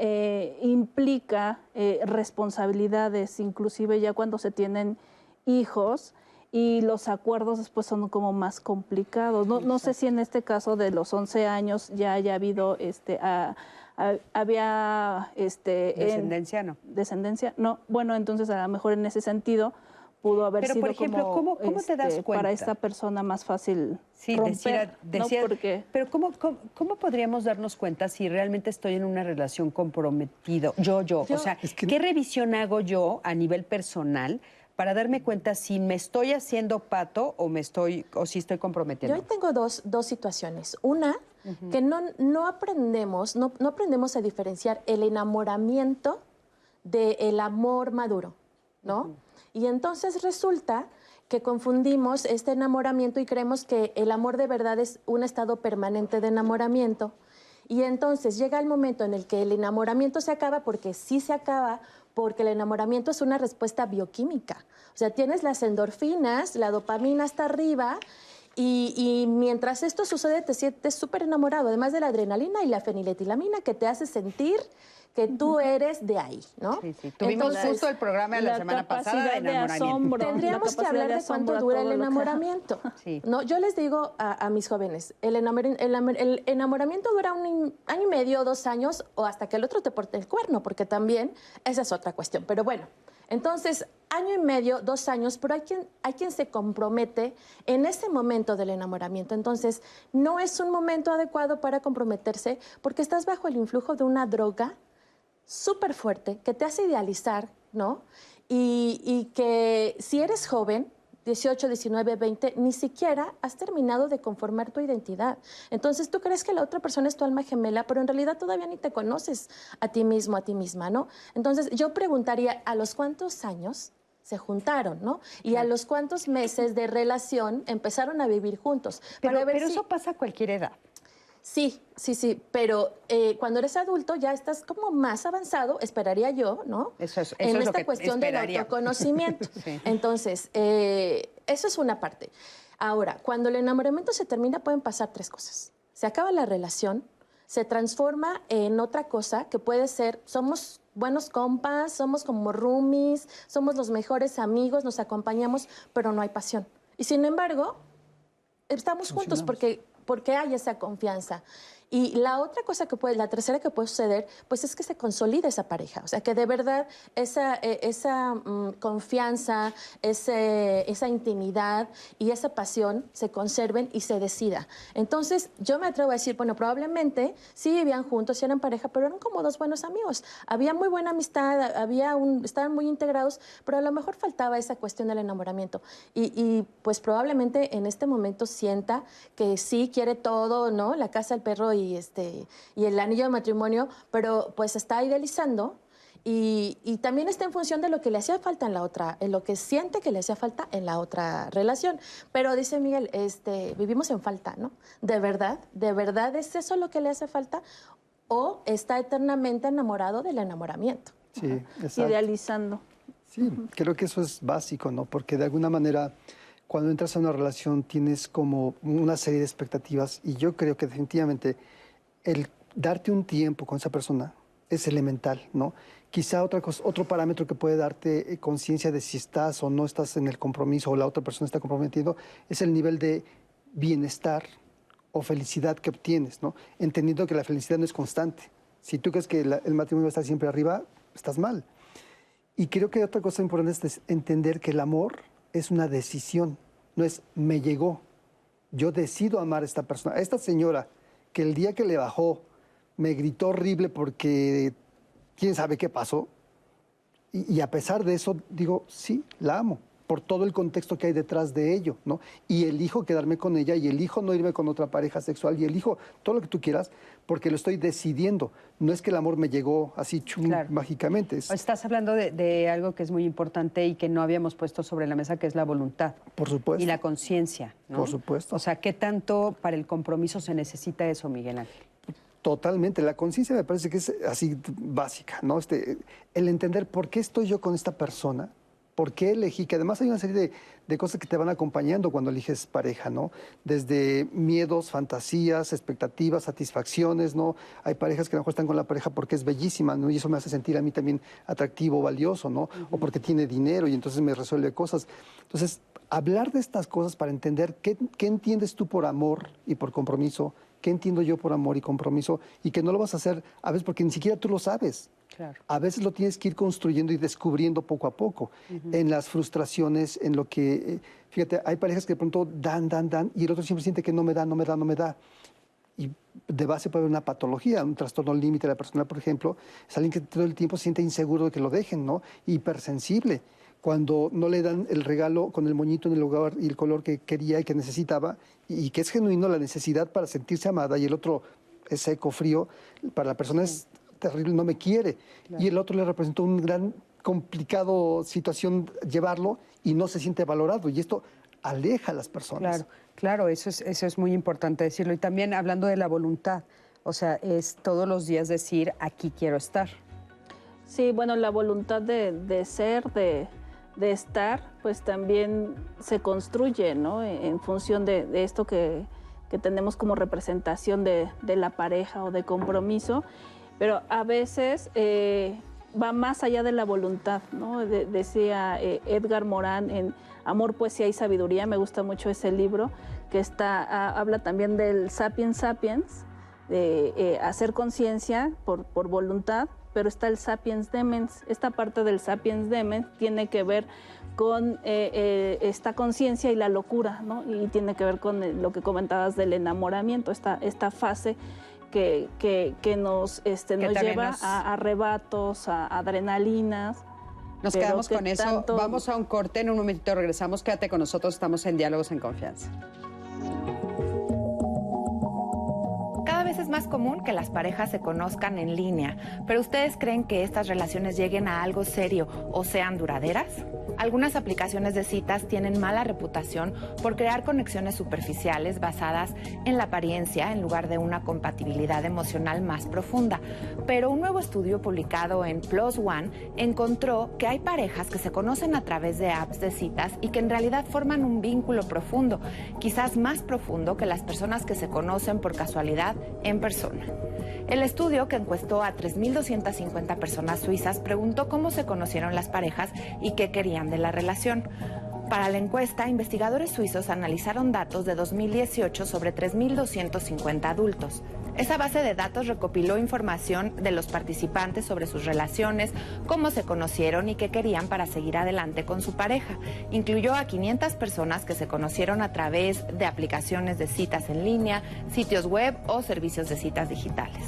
implica responsabilidades, inclusive ya cuando se tienen hijos, y los acuerdos después son como más complicados. No, no, sé si en este caso de los 11 años ya haya habido este, a, había... Este, ¿Descendencia no? Descendencia, no. Bueno, entonces a lo mejor en ese sentido pudo haber Pero, sido por ejemplo, ¿cómo, cómo te das este, cuenta? para esta persona más fácil sí, romper, decir, decir Pero ¿cómo, ¿cómo, podríamos darnos cuenta si realmente estoy en una relación comprometido? Yo, yo. o sea, ¿qué revisión hago yo a nivel personal para darme cuenta si me estoy haciendo pato o me estoy o si estoy comprometiendo? Yo tengo dos, dos situaciones. Una que no, no aprendemos, no, no aprendemos a diferenciar el enamoramiento del amor maduro, ¿no? Y entonces resulta que confundimos este enamoramiento y creemos que el amor de verdad es un estado permanente de enamoramiento. Y entonces llega el momento en el que el enamoramiento se acaba, porque sí se acaba, porque el enamoramiento es una respuesta bioquímica. O sea, tienes las endorfinas, la dopamina está arriba, y, y mientras esto sucede te sientes súper enamorado, además de la adrenalina y la feniletilamina que te hace sentir que tú eres de ahí, ¿no? Sí, sí. Tuvimos Entonces, justo el programa de la, la semana pasada de enamoramiento. asombro. Tendríamos que hablar de de cuánto dura el enamoramiento. [laughs] Sí. No, yo les digo a, a mis jóvenes, el, enamor- el amor- el enamoramiento dura un año y medio, dos años, o hasta que el otro te porte el cuerno, porque también esa es otra cuestión. Pero bueno, entonces, año y medio, dos años, pero hay quien, hay quien se compromete en ese momento del enamoramiento. Entonces, no es un momento adecuado para comprometerse porque estás bajo el influjo de una droga súper fuerte que te hace idealizar, ¿no? Y, y que si eres joven, 18, 19, 20, ni siquiera has terminado de conformar tu identidad. Entonces tú crees que la otra persona es tu alma gemela, pero en realidad todavía ni te conoces a ti mismo, a ti misma, ¿no? Entonces yo preguntaría, ¿a los cuántos años se juntaron, ¿no? Y a los cuántos meses de relación empezaron a vivir juntos. Pero, para ver pero si- eso pasa a cualquier edad. Sí, sí, sí, pero eh, cuando eres adulto ya estás como más avanzado, esperaría yo, ¿no? Eso es- eso en es lo esta que cuestión del autoconocimiento. [laughs] Sí. Entonces, eh, eso es una parte. Ahora, cuando el enamoramiento se termina, pueden pasar tres cosas. Se acaba la relación, se transforma en otra cosa que puede ser, somos buenos compas, somos como roomies, somos los mejores amigos, nos acompañamos, pero no hay pasión. Y sin embargo, estamos juntos porque, porque hay esa confianza. Y la otra cosa que puede, la tercera que puede suceder, pues es que se consolida esa pareja. O sea, que de verdad esa, eh, esa mm, confianza, ese- esa intimidad y esa pasión se conserven y se decida. Entonces, yo me atrevo a decir, bueno, probablemente sí vivían juntos, sí eran pareja, pero eran como dos buenos amigos. Había muy buena amistad, había un, estaban muy integrados, pero a lo mejor faltaba esa cuestión del enamoramiento. Y, y, pues probablemente en este momento sienta que sí quiere todo, ¿no? La casa, el perro este, y el anillo de matrimonio, pero pues está idealizando. Y, y también está en función de lo que le hacía falta en la otra, en lo que siente que le hacía falta en la otra relación. Pero dice Miguel, este, vivimos en falta, ¿no? ¿De verdad? ¿De verdad es eso lo que le hace falta? ¿O está eternamente enamorado del enamoramiento? Sí, exacto. Idealizando. Sí, creo que eso es básico, ¿no? Porque de alguna manera, cuando entras a una relación, tienes como una serie de expectativas y yo creo que definitivamente el darte un tiempo con esa persona es elemental, ¿no? Quizá otra cosa, otro parámetro que puede darte eh, conciencia de si estás o no estás en el compromiso o la otra persona está comprometiendo es el nivel de bienestar o felicidad que obtienes, ¿no? Entendiendo que la felicidad no es constante. Si tú crees que la- el matrimonio estar siempre arriba, estás mal. Y creo que otra cosa importante es entender que el amor es una decisión, no es me llegó. Yo decido amar a esta persona. A esta señora que el día que le bajó me gritó horrible porque quién sabe qué pasó. Y, a pesar de eso, digo, sí, la amo, por todo el contexto que hay detrás de ello, ¿no? Y elijo quedarme con ella y elijo no irme con otra pareja sexual y elijo todo lo que tú quieras porque lo estoy decidiendo. No es que el amor me llegó así chum, Claro. mágicamente. es- Estás hablando de, de algo que es muy importante y que no habíamos puesto sobre la mesa, que es la voluntad por supuesto. y la conciencia. ¿no? Por supuesto. O sea, ¿qué tanto para el compromiso se necesita eso, Miguel Ángel? Totalmente. La conciencia me parece que es así básica, ¿no? Este, el entender por qué estoy yo con esta persona, por qué elegí, que además hay una serie de, de cosas que te van acompañando cuando eliges pareja, ¿no? Desde miedos, fantasías, expectativas, satisfacciones, ¿no? Hay parejas que a lo mejor están con la pareja porque es bellísima, ¿no? Y eso me hace sentir a mí también atractivo, valioso, ¿no? O porque tiene dinero y entonces me resuelve cosas. Entonces, hablar de estas cosas para entender qué, qué entiendes tú por amor y por compromiso, qué entiendo yo por amor y compromiso, y que no lo vas a hacer a veces porque ni siquiera tú lo sabes. Claro. A veces lo tienes que ir construyendo y descubriendo poco a poco, en las frustraciones, en lo que, eh, fíjate, hay parejas que de pronto dan, dan, dan, y el otro siempre siente que no me da, no me da, no me da. Y de base puede haber una patología, un trastorno límite de la persona, por ejemplo, es alguien que todo el tiempo se siente inseguro de que lo dejen, ¿no? Hipersensible. Cuando no le dan el regalo con el moñito en el lugar y el color que quería y que necesitaba, y que es genuino la necesidad para sentirse amada, y el otro es seco, frío, para la persona es terrible, no me quiere. Y el otro le representó un gran complicado situación llevarlo y no se siente valorado. Y esto aleja a las personas. Claro, claro, eso es, eso es muy importante decirlo. Y también hablando de la voluntad, o sea, es todos los días decir, aquí quiero estar. Sí, bueno, la voluntad de, ser, de, estar, pues también se construye, ¿no? En, función de, esto que, tenemos como representación de, la pareja o de compromiso. Pero a veces eh, va más allá de la voluntad, ¿no? decía eh, Edgar Morán en Amor, Poesía y Sabiduría, me gusta mucho ese libro, que está, habla también del sapiens sapiens, de eh, hacer conciencia por, por voluntad, pero está el sapiens demens. Esta parte del sapiens demens tiene que ver con eh, esta conciencia y la locura, ¿no? Y tiene que ver con lo que comentabas del enamoramiento, esta, esta fase que, que, nos, este, nos lleva a arrebatos, a adrenalinas. Nos quedamos con eso. Vamos a un corte, en un momentito regresamos. Quédate con nosotros, estamos en Diálogos en Confianza. Cada vez es más común que las parejas se conozcan en línea, pero ¿ustedes creen que estas relaciones lleguen a algo serio o sean duraderas? Algunas aplicaciones de citas tienen mala reputación por crear conexiones superficiales basadas en la apariencia en lugar de una compatibilidad emocional más profunda. Pero un nuevo estudio publicado en Plus One encontró que hay parejas que se conocen a través de apps de citas y que en realidad forman un vínculo profundo, quizás más profundo que las personas que se conocen por casualidad en persona. El estudio, que encuestó a 3.250 personas suizas, preguntó cómo se conocieron las parejas y qué querían de la relación. Para la encuesta, investigadores suizos analizaron datos de 2018 sobre 3.250 adultos. Esa base de datos recopiló información de los participantes sobre sus relaciones, cómo se conocieron y qué querían para seguir adelante con su pareja. Incluyó a 500 personas que se conocieron a través de aplicaciones de citas en línea, sitios web o servicios de citas digitales.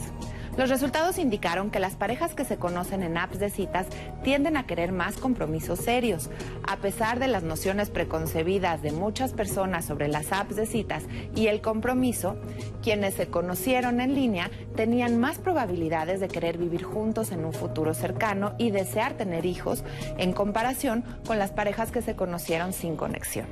Los resultados indicaron que las parejas que se conocen en apps de citas tienden a querer más compromisos serios. A pesar de las nociones preconcebidas de muchas personas sobre las apps de citas y el compromiso, quienes se conocieron en línea tenían más probabilidades de querer vivir juntos en un futuro cercano y desear tener hijos en comparación con las parejas que se conocieron sin conexión.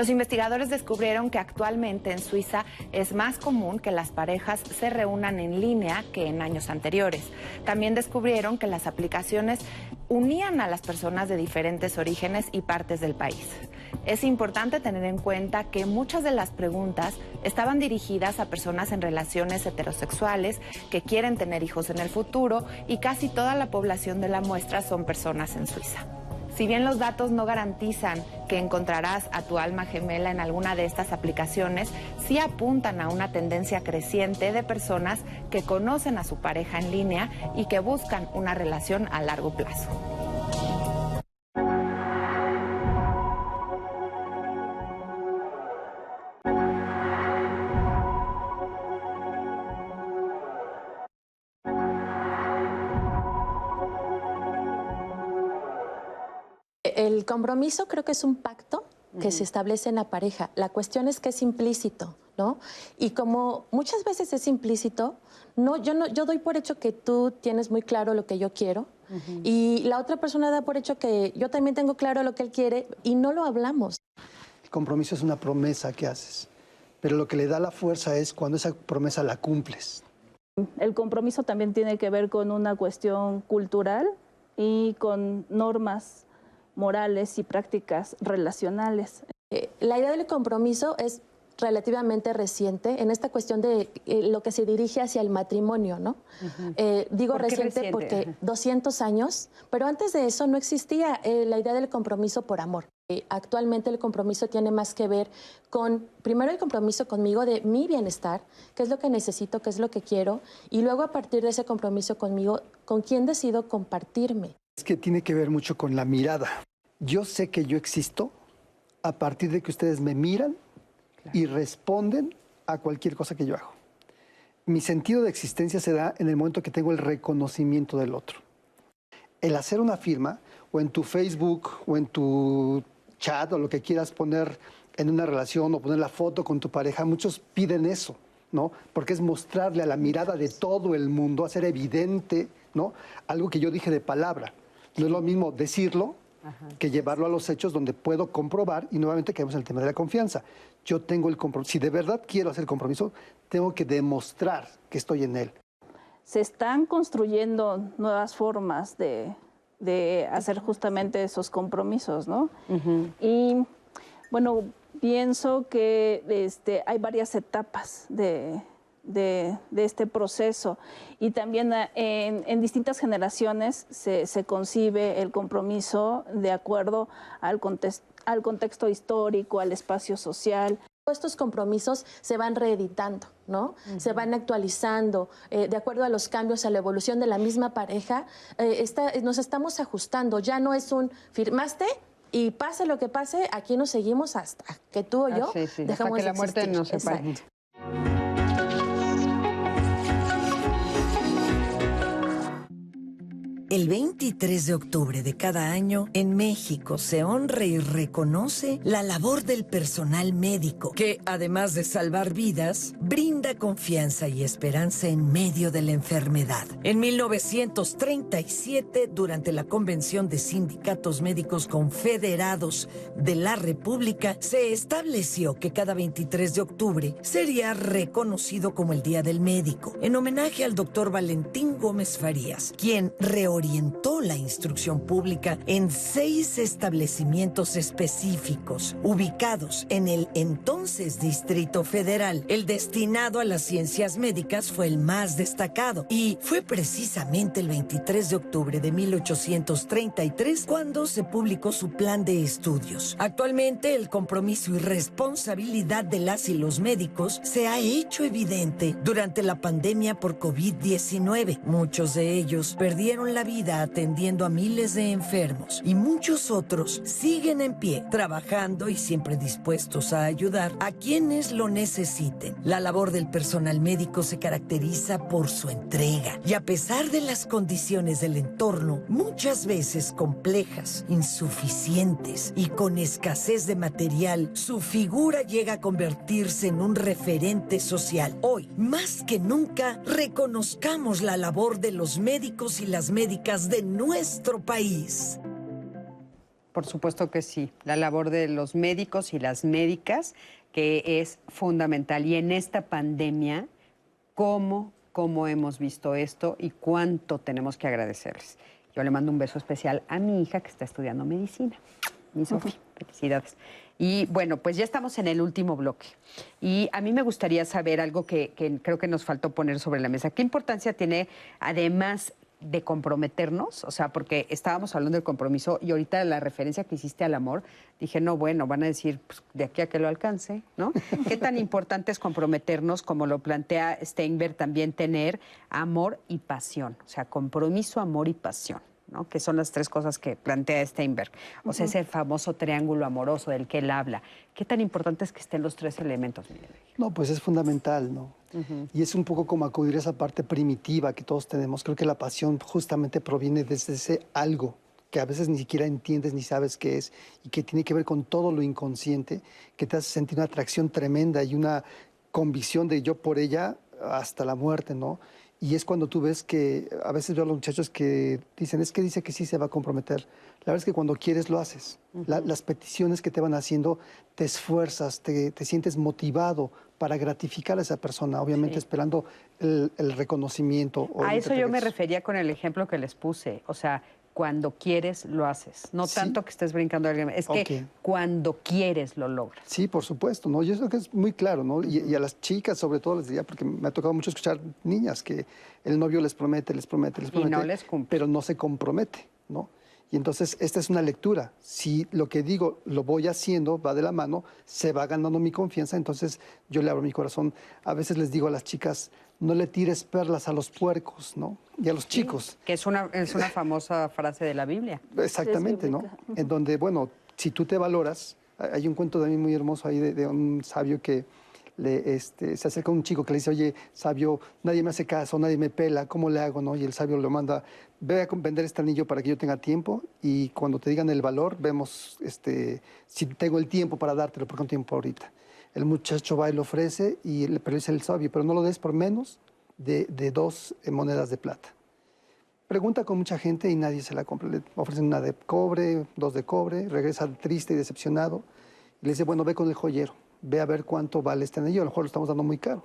Los investigadores descubrieron que actualmente en Suiza es más común que las parejas se reúnan en línea que en años anteriores. También descubrieron que las aplicaciones unían a las personas de diferentes orígenes y partes del país. Es importante tener en cuenta que muchas de las preguntas estaban dirigidas a personas en relaciones heterosexuales que quieren tener hijos en el futuro y casi toda la población de la muestra son personas en Suiza. Si bien los datos no garantizan que encontrarás a tu alma gemela en alguna de estas aplicaciones, sí apuntan a una tendencia creciente de personas que conocen a su pareja en línea y que buscan una relación a largo plazo. El compromiso creo que es un pacto que se establece en la pareja. La cuestión es que es implícito, ¿no? Y como muchas veces es implícito, no, yo, no, yo doy por hecho que tú tienes muy claro lo que yo quiero y la otra persona da por hecho que yo también tengo claro lo que él quiere y no lo hablamos. El compromiso es una promesa que haces, pero lo que le da la fuerza es cuando esa promesa la cumples. El compromiso también tiene que ver con una cuestión cultural y con normas morales y prácticas relacionales. Eh, la idea del compromiso es relativamente reciente en esta cuestión de eh, lo que se dirige hacia el matrimonio, ¿no? Eh, digo reciente, porque 200 años, pero antes de eso no existía la idea del compromiso por amor. actualmente el compromiso tiene más que ver con, primero el compromiso conmigo de mi bienestar, qué es lo que necesito, qué es lo que quiero, y luego a partir de ese compromiso conmigo, con quién decido compartirme. Es que tiene que ver mucho con la mirada. Yo sé que yo existo a partir de que ustedes me miran y responden a cualquier cosa que yo hago. Mi sentido de existencia se da en el momento que tengo el reconocimiento del otro. El hacer una firma, o en tu Facebook o en tu chat o lo que quieras poner en una relación o poner la foto con tu pareja, muchos piden eso, ¿no? Porque es mostrarle a la mirada de todo el mundo, hacer evidente, ¿no? Algo que yo dije de palabra. No es lo mismo decirlo que llevarlo a los hechos donde puedo comprobar y nuevamente caemos en el tema de la confianza. Yo tengo el compromiso, si de verdad quiero hacer compromiso, tengo que demostrar que estoy en él. Se están construyendo nuevas formas de, de hacer justamente esos compromisos, ¿no? Y bueno, pienso que este, hay varias etapas de, de, este proceso y también eh, en, en distintas generaciones se, se, concibe el compromiso de acuerdo al, al contexto histórico, al espacio social. Estos compromisos se van reeditando, ¿no? Se van actualizando eh, de acuerdo a los cambios, a la evolución de la misma pareja. Eh, nos estamos ajustando. Ya no es un firmaste, y pase lo que pase, aquí nos seguimos hasta que tú o yo ah, dejamos hasta que la muerte nos separe. El 23 de octubre de cada año, en México se honra y reconoce la labor del personal médico, que además de salvar vidas, brinda confianza y esperanza en medio de la enfermedad. En 1937, durante la Convención de Sindicatos Médicos Confederados de la República, se estableció que cada 23 de octubre sería reconocido como el Día del Médico, en homenaje al doctor Valentín Gómez Farías, quien reorganizó orientó la instrucción pública en seis establecimientos específicos ubicados en el entonces Distrito Federal. El destinado a las ciencias médicas fue el más destacado y fue precisamente el 23 de octubre de 1833 cuando se publicó su plan de estudios. Actualmente el compromiso y responsabilidad de las y los médicos se ha hecho evidente durante la pandemia por COVID-19. Muchos de ellos perdieron la vida vida atendiendo a miles de enfermos y muchos otros siguen en pie, trabajando y siempre dispuestos a ayudar a quienes lo necesiten. La labor del personal médico se caracteriza por su entrega y a pesar de las condiciones del entorno, muchas veces complejas, insuficientes y con escasez de material, su figura llega a convertirse en un referente social. Hoy, más que nunca, reconozcamos la labor de los médicos y las médicas de nuestro país. Por supuesto que sí, la labor de los médicos y las médicas, que es fundamental. Y en esta pandemia, ¿cómo, cómo hemos visto esto y cuánto tenemos que agradecerles? Yo le mando un beso especial a mi hija que está estudiando medicina, mi Sofía. Felicidades. Y bueno, pues ya estamos en el último bloque. Y a mí me gustaría saber algo que, que, creo que nos faltó poner sobre la mesa. ¿Qué importancia tiene, además de comprometernos, o sea, porque estábamos hablando del compromiso y ahorita la referencia que hiciste al amor, dije, no, bueno, van a decir, pues, de aquí a que lo alcance, ¿no? [laughs] ¿Qué tan importante es comprometernos, como lo plantea Steinberg, también tener amor y pasión? O sea, compromiso, amor y pasión que son las tres cosas que plantea Steinberg. O sea, ese famoso triángulo amoroso del que él habla. ¿Qué tan importante es que estén los tres elementos, No, pues es fundamental, ¿no? Y es un poco como acudir a esa parte primitiva que todos tenemos. Creo que la pasión justamente proviene desde ese algo que a veces ni siquiera entiendes ni sabes qué es y que tiene que ver con todo lo inconsciente, que te hace sentir una atracción tremenda y una convicción de yo por ella hasta la muerte, ¿no? Y es cuando tú ves que a veces veo a los muchachos que dicen, es que dice que sí se va a comprometer. La verdad es que cuando quieres lo haces. las peticiones que te van haciendo, te esfuerzas, te, sientes motivado para gratificar a esa persona, obviamente esperando el, reconocimiento. a eso yo me refería con el ejemplo que les puse. O sea, cuando quieres lo haces. No tanto que estés brincando a alguien, es que cuando quieres lo logras. Sí, por supuesto, ¿no? Yo creo que es muy claro, ¿no? y, a las chicas sobre todo les diría, porque me ha tocado mucho escuchar niñas que el novio les promete, les promete, les promete, no les cumple. pero no se compromete, ¿no? Y entonces esta es una lectura. Si lo que digo lo voy haciendo, va de la mano, se va ganando mi confianza, entonces yo le abro mi corazón. A veces les digo a las chicas, no le tires perlas a los puercos, ¿no? Y a los chicos. Que es una, es una famosa frase de la Biblia. Exactamente, ¿no? En donde, bueno, si tú te valoras, hay un cuento de mí muy hermoso ahí de, un sabio que le, este, se acerca un chico que le dice, oye, sabio, nadie me hace caso, nadie me pela, ¿cómo le hago? No? Y el sabio lo manda, ve a vender este anillo para que yo tenga tiempo y cuando te digan el valor, vemos este, si tengo el tiempo para dártelo, porque no tiempo ahorita. El muchacho va y lo ofrece, y le pero dice el sabio, pero no lo des por menos de, de dos eh, monedas de plata. Pregunta con mucha gente y nadie se la compra. Le ofrecen una de cobre, dos de cobre, regresa triste y decepcionado. Y le dice, bueno, ve con el joyero, ve a ver cuánto vale este anillo, a lo mejor lo estamos dando muy caro.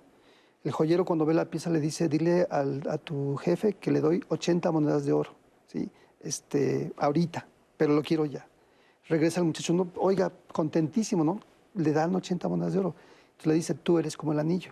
El joyero cuando ve la pieza le dice, dile al- a tu jefe que le doy 80 monedas de oro, ¿sí? Este, ahorita, pero lo quiero ya. Regresa el muchacho, no, oiga, contentísimo, ¿no? Le dan 80 monedas de oro. Entonces le dice, tú eres como el anillo.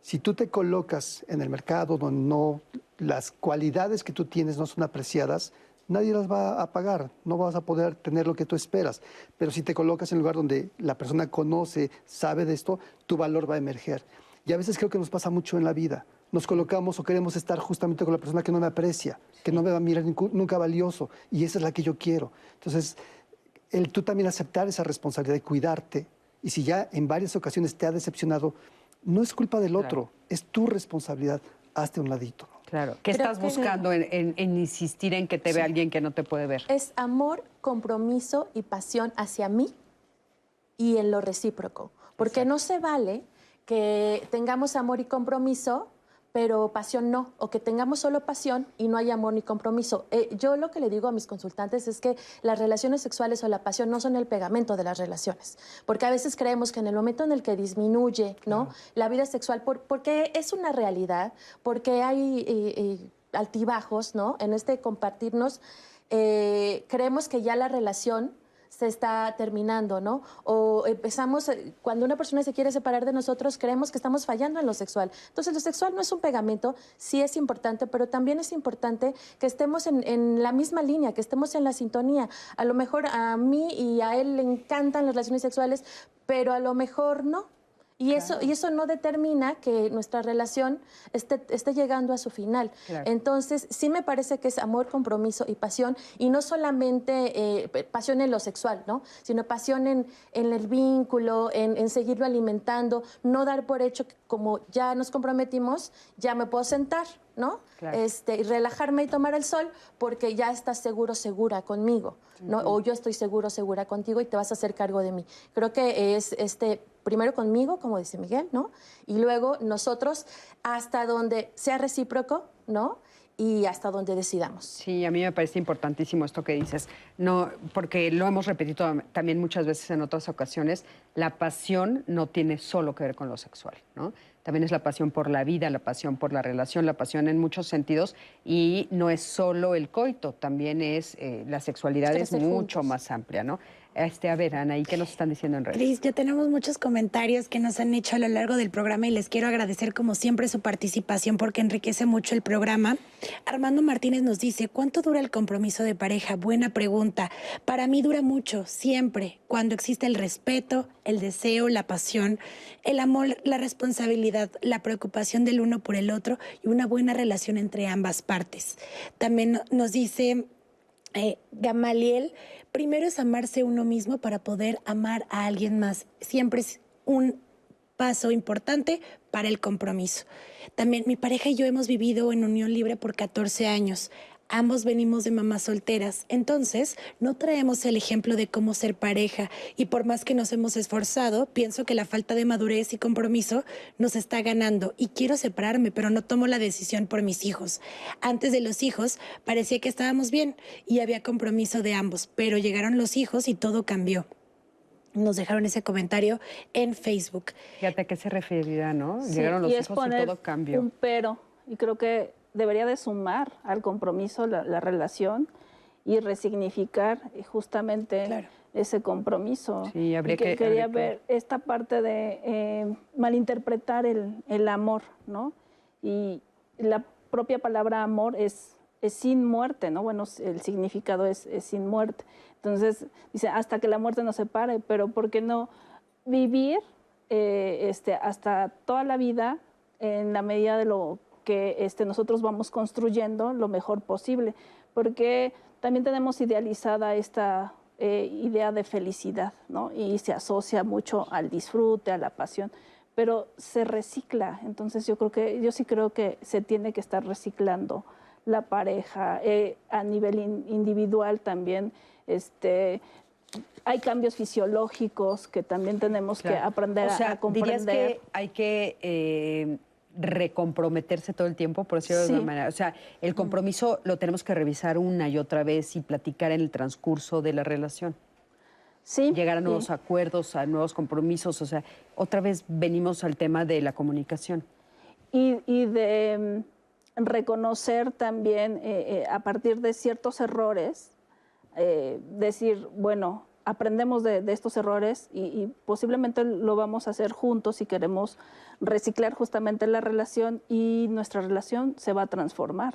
Si tú te colocas en el mercado donde no, las cualidades que tú tienes no son apreciadas, nadie las va a pagar, no vas a poder tener lo que tú esperas. Pero si te colocas en un lugar donde la persona conoce, sabe de esto, tu valor va a emerger. Y a veces creo que nos pasa mucho en la vida. Nos colocamos o queremos estar justamente con la persona que no me aprecia, que no me va a mirar nunca- valioso, y esa es la que yo quiero. Entonces, el tú también aceptar esa responsabilidad de cuidarte, y si ya en varias ocasiones te ha decepcionado, no es culpa del otro, es tu responsabilidad. Hazte un ladito. Claro. ¿Qué estás que- buscando en, en- en insistir en que te vea alguien que no te puede ver? Es amor, compromiso y pasión hacia mí y en lo recíproco. Porque no se vale que tengamos amor y compromiso, pero pasión no, o que tengamos solo pasión y no hay amor ni compromiso. Eh, yo lo que le digo a mis consultantes es que las relaciones sexuales o la pasión no son el pegamento de las relaciones, porque a veces creemos que en el momento en el que disminuye ¿no? la vida sexual, por- porque es una realidad, porque hay eh, eh, altibajos ¿no? en este compartirnos, eh, creemos que ya la relación se está terminando, ¿no? O empezamos, eh, cuando una persona se quiere separar de nosotros, creemos que estamos fallando en lo sexual. Entonces, lo sexual no es un pegamento, sí es importante, pero también es importante que estemos en, en la misma línea, que estemos en la sintonía. A lo mejor a mí y a él le encantan las relaciones sexuales, pero a lo mejor no. Y eso, y eso no determina que nuestra relación esté, esté llegando a su final. Claro. Entonces, sí me parece que es amor, compromiso y pasión, y no solamente eh, pasión en lo sexual, ¿no? Sino pasión en, en el vínculo, en, en seguirlo alimentando, no dar por hecho que como ya nos comprometimos, ya me puedo sentar, ¿no? Claro. Este, y relajarme y tomar el sol porque ya estás seguro, segura conmigo, ¿no? O yo estoy seguro, segura contigo y te vas a hacer cargo de mí. Creo que es este primero conmigo, como dice Miguel, ¿no? Y luego nosotros hasta donde sea recíproco, ¿no? Y hasta donde decidamos. Sí, a mí me parece importantísimo esto que dices. No, porque lo hemos repetido tam- también muchas veces en otras ocasiones, la pasión no tiene solo que ver con lo sexual, ¿no? También es la pasión por la vida, la pasión por la relación, la pasión en muchos sentidos y no es solo el coito, también es eh, la sexualidad es mucho juntos. más amplia, ¿no? Este, a ver, Ana, ¿y qué nos están diciendo en redes? Cris, ya tenemos muchos comentarios que nos han hecho a lo largo del programa y les quiero agradecer como siempre su participación porque enriquece mucho el programa. Armando Martínez nos dice, ¿cuánto dura el compromiso de pareja? Buena pregunta. Para mí dura mucho, siempre, cuando existe el respeto, el deseo, la pasión, el amor, la responsabilidad, la preocupación del uno por el otro y una buena relación entre ambas partes. También nos dice eh, Gamaliel, primero es amarse uno mismo para poder amar a alguien más. Siempre es un paso importante para el compromiso. También mi pareja y yo hemos vivido en unión libre por 14 años. Ambos venimos de mamás solteras, entonces no traemos el ejemplo de cómo ser pareja y por más que nos hemos esforzado, pienso que la falta de madurez y compromiso nos está ganando y quiero separarme, pero no tomo la decisión por mis hijos. Antes de los hijos parecía que estábamos bien y había compromiso de ambos, pero llegaron los hijos y todo cambió. Nos dejaron ese comentario en Facebook. Fíjate a qué se referirá, ¿no? Sí, Llegaron los y hijos es poner y todo cambió. un pero. Y creo que debería de sumar al compromiso la, la relación y resignificar eh, justamente Claro. ese compromiso. Sí, habría Y que, que- quería habría que- ver esta parte de eh, malinterpretar el, el amor, ¿no? Y la propia palabra amor es, es sin muerte, ¿no? Bueno, el significado es, es sin muerte. Entonces, dice, hasta que la muerte nos separe, pero ¿por qué no vivir eh, este, hasta toda la vida en la medida de lo que este, nosotros vamos construyendo lo mejor posible? Porque también tenemos idealizada esta eh, idea de felicidad, ¿no? Y se asocia mucho al disfrute, a la pasión. pero se recicla. Entonces yo creo que, yo sí creo que se tiene que estar reciclando la pareja eh, a nivel individual también. Este, hay cambios fisiológicos que también tenemos que aprender a, comprender. ¿Dirías que hay que eh, recomprometerse todo el tiempo, por decirlo de alguna manera? O sea, el compromiso lo tenemos que revisar una y otra vez y platicar en el transcurso de la relación. Sí. Llegar a nuevos acuerdos, a nuevos compromisos. O sea, otra vez venimos al tema de la comunicación. Y, de mm, reconocer también eh, eh, a partir de ciertos errores, decir, bueno, aprendemos de, estos errores y, posiblemente lo vamos a hacer juntos si queremos reciclar justamente la relación y nuestra relación se va a transformar.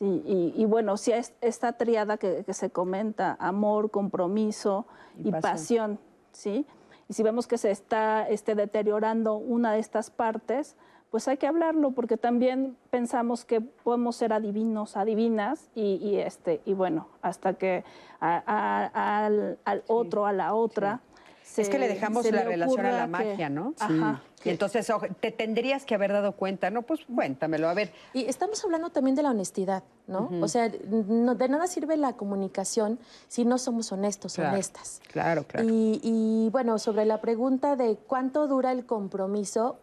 y, bueno, si es esta triada que, se comenta, amor, compromiso y, pasión. ¿sí? Y si vemos que se está este, deteriorando una de estas partes, pues hay que hablarlo porque también pensamos que podemos ser adivinos, adivinas y, este y bueno hasta que al, otro, a la otra. es que le dejamos la relación a la magia, ¿no? Ajá. Y entonces te tendrías que haber dado cuenta, ¿no? Pues cuéntamelo, a ver. Y estamos hablando también de la honestidad, ¿no? O sea, de nada sirve la comunicación si no somos honestos, honestas. Claro, claro. Y, y bueno, sobre la pregunta de cuánto dura el compromiso,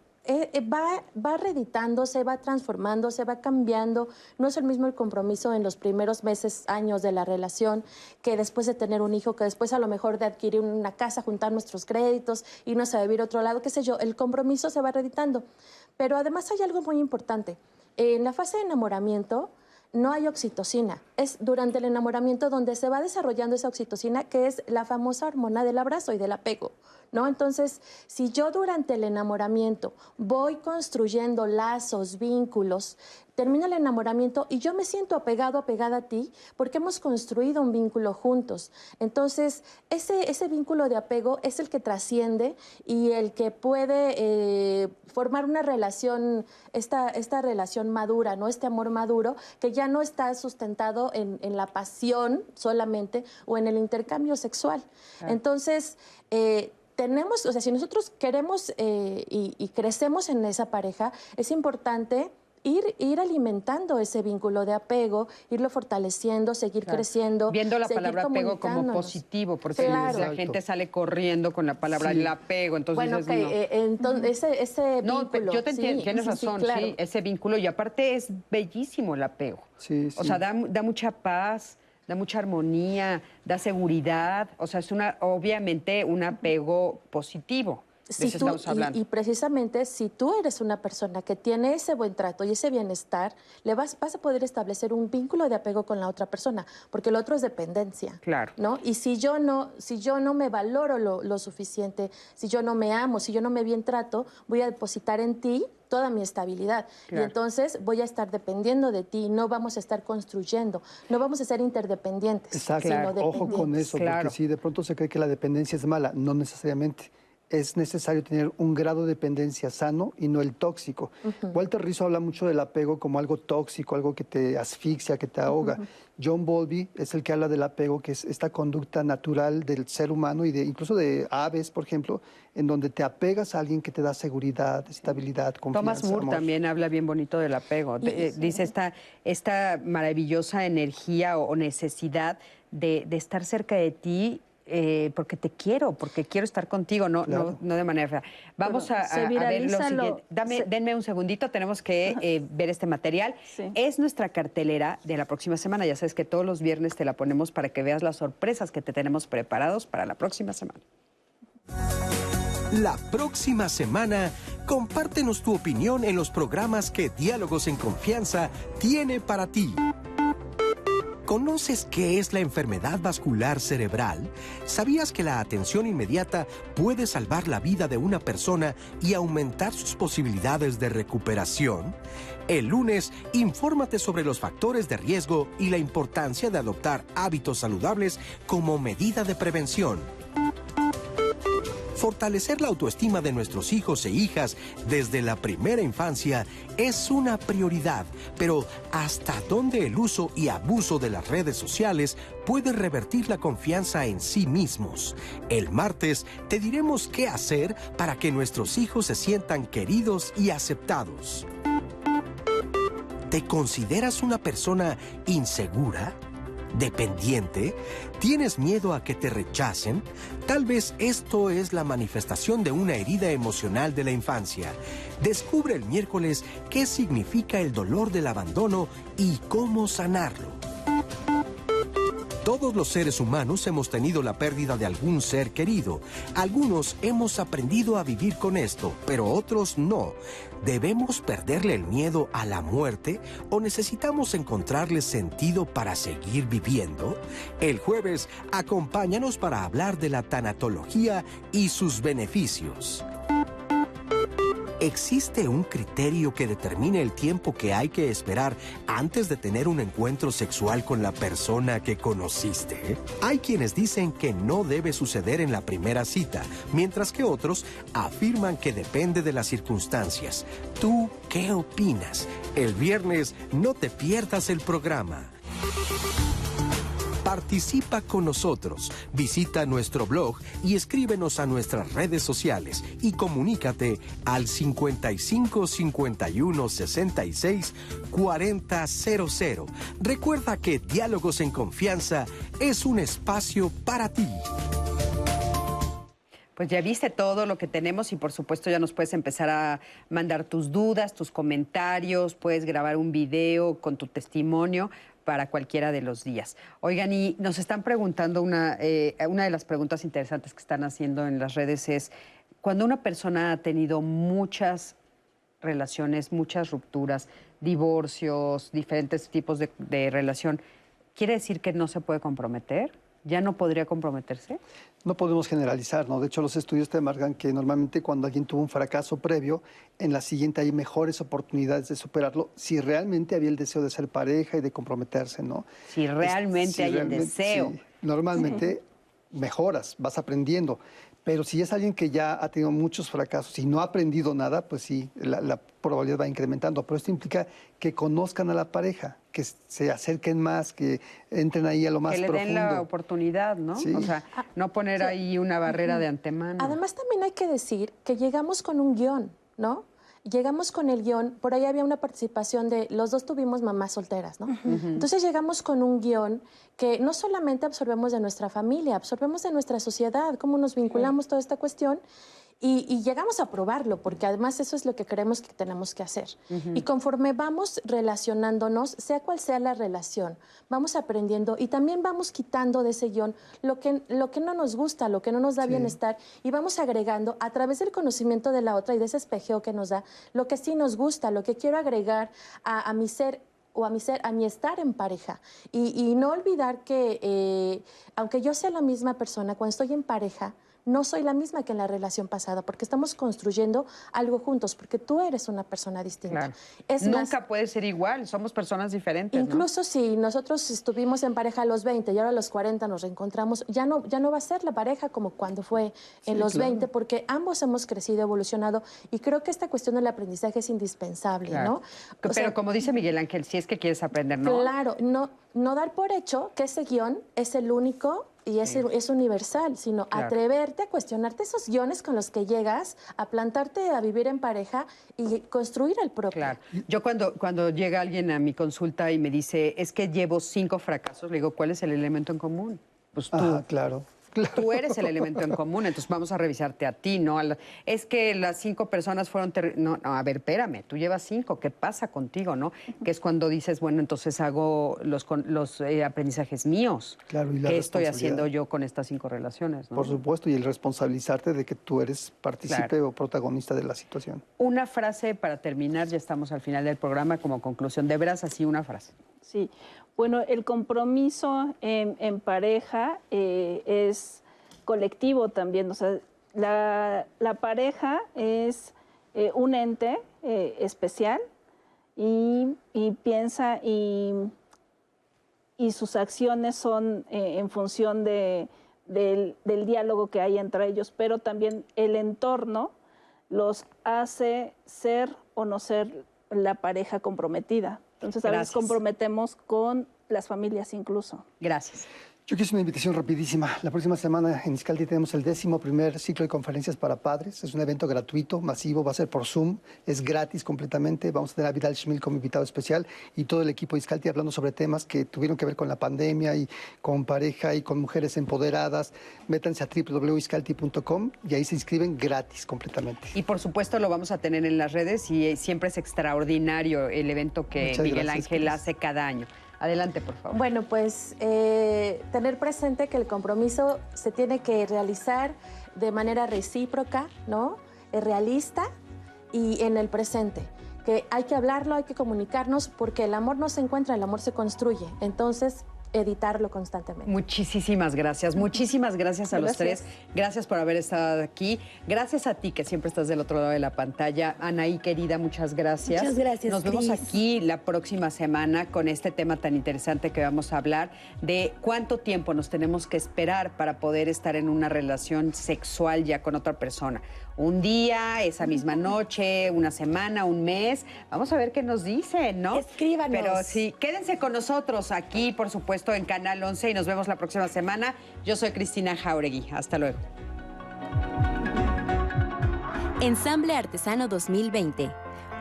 va, va reeditándose, va transformándose, va cambiando. No es el mismo el compromiso en los primeros meses, años de la relación que después de tener un hijo, que después a lo mejor de adquirir una casa, juntar nuestros créditos, irnos a vivir otro lado, qué sé yo. El compromiso se va reeditando. Pero además hay algo muy importante. En la fase de enamoramiento, no hay oxitocina. Es durante el enamoramiento donde se va desarrollando esa oxitocina, que es la famosa hormona del abrazo y del apego. ¿No? Entonces, si yo durante el enamoramiento voy construyendo lazos, vínculos, termina el enamoramiento y yo me siento apegado, apegada a ti, porque hemos construido un vínculo juntos. Entonces, ese, ese vínculo de apego es el que trasciende y el que puede eh, formar una relación, esta, esta relación madura, ¿no? Este amor maduro, que ya no está sustentado en, la pasión solamente o en el intercambio sexual. Entonces, eh, tenemos, o sea, si nosotros queremos eh, y, crecemos en esa pareja, es importante Ir, ir, alimentando ese vínculo de apego, irlo fortaleciendo, seguir creciendo. Viendo la palabra apego como positivo, porque la gente sale corriendo con la palabra el apego. Entonces bueno, eh, entonces ese, ese no, yo te entiendo, tienes razón, sí, ese vínculo. Y aparte es bellísimo el apego. Sí, O sea, da, da mucha paz da mucha armonía, da seguridad, o sea, es una, obviamente un apego positivo. Y, precisamente si tú eres una persona que tiene ese buen trato y ese bienestar, le vas, vas a poder establecer un vínculo de apego con la otra persona, porque el otro es dependencia. Claro. ¿no? Y si yo no, si yo no me valoro lo, lo suficiente, si yo no me amo, si yo no me bien trato, voy a depositar en ti toda mi estabilidad. Y entonces voy a estar dependiendo de ti, no vamos a estar construyendo, no vamos a ser interdependientes. Exacto, ojo con eso, porque si de pronto se cree que la dependencia es mala, no necesariamente es necesario tener un grado de dependencia sano y no el tóxico. Walter Rizzo habla mucho del apego como algo tóxico, algo que te asfixia, que te ahoga. John Bowlby es el que habla del apego, que es esta conducta natural del ser humano y de incluso de aves, por ejemplo, en donde te apegas a alguien que te da seguridad, estabilidad, confianza. Thomas Moore también habla bien bonito del apego. Eh, dice esta, esta maravillosa energía o necesidad de, de estar cerca de ti eh, porque te quiero, porque quiero estar contigo, no, no, no, de manera fea. Vamos a, ver lo siguiente. Dame, Denme un segundito, tenemos que [laughs] eh, ver este material. Es nuestra cartelera de la próxima semana. Ya sabes que todos los viernes te la ponemos para que veas las sorpresas que te tenemos preparados para la próxima semana. La próxima semana, compártenos tu opinión en los programas que Diálogos en Confianza tiene para ti. ¿Conoces qué es la enfermedad vascular cerebral? ¿Sabías que la atención inmediata puede salvar la vida de una persona y aumentar sus posibilidades de recuperación? El lunes, infórmate sobre los factores de riesgo y la importancia de adoptar hábitos saludables como medida de prevención. Fortalecer la autoestima de nuestros hijos e hijas desde la primera infancia es una prioridad, pero ¿hasta dónde el uso y abuso de las redes sociales puede revertir la confianza en sí mismos? El martes te diremos qué hacer para que nuestros hijos se sientan queridos y aceptados. ¿Te consideras una persona insegura? ¿Dependiente? ¿Tienes miedo a que te rechacen? Tal vez esto es la manifestación de una herida emocional de la infancia. Descubre el miércoles qué significa el dolor del abandono y cómo sanarlo. Todos los seres humanos hemos tenido la pérdida de algún ser querido. Algunos hemos aprendido a vivir con esto, pero otros no. ¿Debemos perderle el miedo a la muerte o necesitamos encontrarle sentido para seguir viviendo? El jueves, acompáñanos para hablar de la tanatología y sus beneficios. ¿Existe un criterio que determine el tiempo que hay que esperar antes de tener un encuentro sexual con la persona que conociste? Hay quienes dicen que no debe suceder en la primera cita, mientras que otros afirman que depende de las circunstancias. ¿Tú qué opinas? El viernes no te pierdas el programa. Participa con nosotros, visita nuestro blog y escríbenos a nuestras redes sociales y comunícate al 55 51 66 4000. Recuerda que Diálogos en Confianza es un espacio para ti. Pues ya viste todo lo que tenemos y por supuesto ya nos puedes empezar a mandar tus dudas, tus comentarios, puedes grabar un video con tu testimonio para cualquiera de los días. Oigan, y nos están preguntando una, eh, una de las preguntas interesantes que están haciendo en las redes es, cuando una persona ha tenido muchas relaciones, muchas rupturas, divorcios, diferentes tipos de, de relación, ¿quiere decir que no se puede comprometer? ¿Ya no podría comprometerse? No podemos generalizar, ¿no? De hecho, los estudios te marcan que normalmente cuando alguien tuvo un fracaso previo, en la siguiente hay mejores oportunidades de superarlo si realmente había el deseo de ser pareja y de comprometerse, ¿no? Si realmente si hay realmente- el deseo. sí. normalmente [laughs] mejoras, vas aprendiendo. Pero si es alguien que ya ha tenido muchos fracasos y no ha aprendido nada, pues sí, la, la probabilidad va incrementando. Pero esto implica que conozcan a la pareja, que se acerquen más, que entren ahí a lo más que le profundo. den la oportunidad, ¿no? Sí. O sea, no poner ahí una barrera de antemano. Además, también hay que decir que llegamos con un guion, ¿no? Llegamos con el guion, por ahí había una participación de los dos tuvimos mamás solteras, ¿no? Entonces llegamos con un guion que no solamente absorbemos de nuestra familia, absorbemos de nuestra sociedad, cómo nos vinculamos toda esta cuestión. Y, y llegamos a probarlo, porque además eso es lo que creemos que tenemos que hacer. Y conforme vamos relacionándonos, sea cual sea la relación, vamos aprendiendo y también vamos quitando de ese guion lo que, lo que no nos gusta, lo que no nos da Sí. bienestar y vamos agregando a través del conocimiento de la otra y de ese espejeo que nos da lo que sí nos gusta, lo que quiero agregar a, a mi ser o a mi ser, a mi estar en pareja. Y, y no olvidar que eh, aunque yo sea la misma persona, cuando estoy en pareja, no soy la misma que en la relación pasada, porque estamos construyendo algo juntos, porque tú eres una persona distinta. Es más, Nunca puede ser igual, somos personas diferentes. ¿no? Incluso si nosotros estuvimos en pareja a los 20 y ahora a los 40 nos reencontramos, ya no, ya no va a ser la pareja como cuando fue en Sí, los claro. 20, porque ambos hemos crecido, evolucionado y creo que esta cuestión del aprendizaje es indispensable, Claro. ¿no? Pero sea, como dice Miguel Ángel, si es que quieres aprender, ¿no? Claro, no, no dar por hecho que ese guion es el único y es, es universal, sino Claro. atreverte a cuestionarte esos guiones con los que llegas, a plantarte a vivir en pareja y construir el propio. Claro. Yo cuando, cuando llega alguien a mi consulta y me dice, es que llevo cinco fracasos, le digo, ¿cuál es el elemento en común? Pues tú. Ah, claro. [laughs] Tú eres el elemento en común, entonces vamos a revisarte a ti, ¿no? Es que las cinco personas fueron... terri- No, no, a ver, espérame, tú llevas cinco, ¿qué pasa contigo, no? Que es cuando dices, bueno, entonces hago los, con- los eh, aprendizajes míos. Claro, y la ¿Qué estoy haciendo yo con estas cinco relaciones, no? Por supuesto, y el responsabilizarte de que tú eres partícipe Claro. o protagonista de la situación. Una frase para terminar, ya estamos al final del programa como conclusión. De veras, así una frase. Sí, bueno, el compromiso en, pareja eh, es colectivo también, o sea, la, pareja es eh, un ente eh, especial y, piensa y, sus acciones son en función de, del diálogo que hay entre ellos, pero también el entorno los hace ser o no ser la pareja comprometida. Entonces a veces comprometemos con las familias incluso. Gracias. Yo hacer una invitación rapidísima. La próxima semana en Iscaldi tenemos el décimo primer ciclo de conferencias para padres. Es un evento gratuito, masivo, va a ser por Zoom, es gratis completamente. Vamos a tener a Vidal Schmil como invitado especial y todo el equipo de Iscaldi hablando sobre temas que tuvieron que ver con la pandemia y con pareja y con mujeres empoderadas. Métanse a www.iscaldi.com y ahí se inscriben gratis completamente. Y por supuesto lo vamos a tener en las redes y eh, siempre es extraordinario el evento que Muchas Miguel gracias, Ángel hace cada año. Adelante, por favor. Bueno, pues eh, tener presente que el compromiso se tiene que realizar de manera recíproca, ¿no? Realista y en el presente. Que hay que hablarlo, hay que comunicarnos, porque el amor no se encuentra, el amor se construye. Entonces, editarlo constantemente. Muchísimas gracias, muchísimas gracias a los tres. Gracias por haber estado aquí. Gracias a ti que siempre estás del otro lado de la pantalla. Anaí, querida, muchas gracias. Muchas gracias, Nos vemos aquí la próxima semana con este tema tan interesante que vamos a hablar de cuánto tiempo nos tenemos que esperar para poder estar en una relación sexual ya con otra persona. Un día, esa misma noche, una semana, un mes. Vamos a ver qué nos dicen, ¿no? Escríbanos. Pero sí, quédense con nosotros aquí, por supuesto, en Canal 11 y nos vemos la próxima semana. Yo soy Cristina Jauregui. Hasta luego. Ensamble Artesano 2020,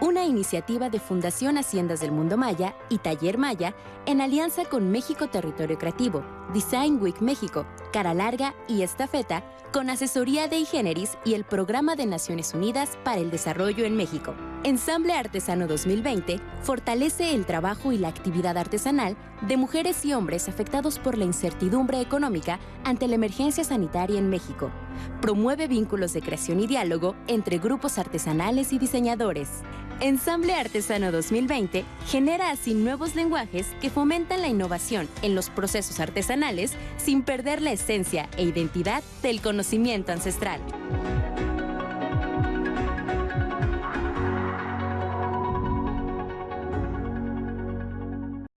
una iniciativa de Fundación Haciendas del Mundo Maya y Taller Maya en alianza con México Territorio Creativo, Design Week México, Cara Larga y Estafeta, con asesoría de Igeneris y el Programa de Naciones Unidas para el Desarrollo en México. Ensamble Artesano 2020 fortalece el trabajo y la actividad artesanal de mujeres y hombres afectados por la incertidumbre económica ante la emergencia sanitaria en México. Promueve vínculos de creación y diálogo entre grupos artesanales y diseñadores. Ensamble Artesano 2020 genera así nuevos lenguajes que fomentan la innovación en los procesos artesanales sin perder la esencia e identidad del conocimiento ancestral.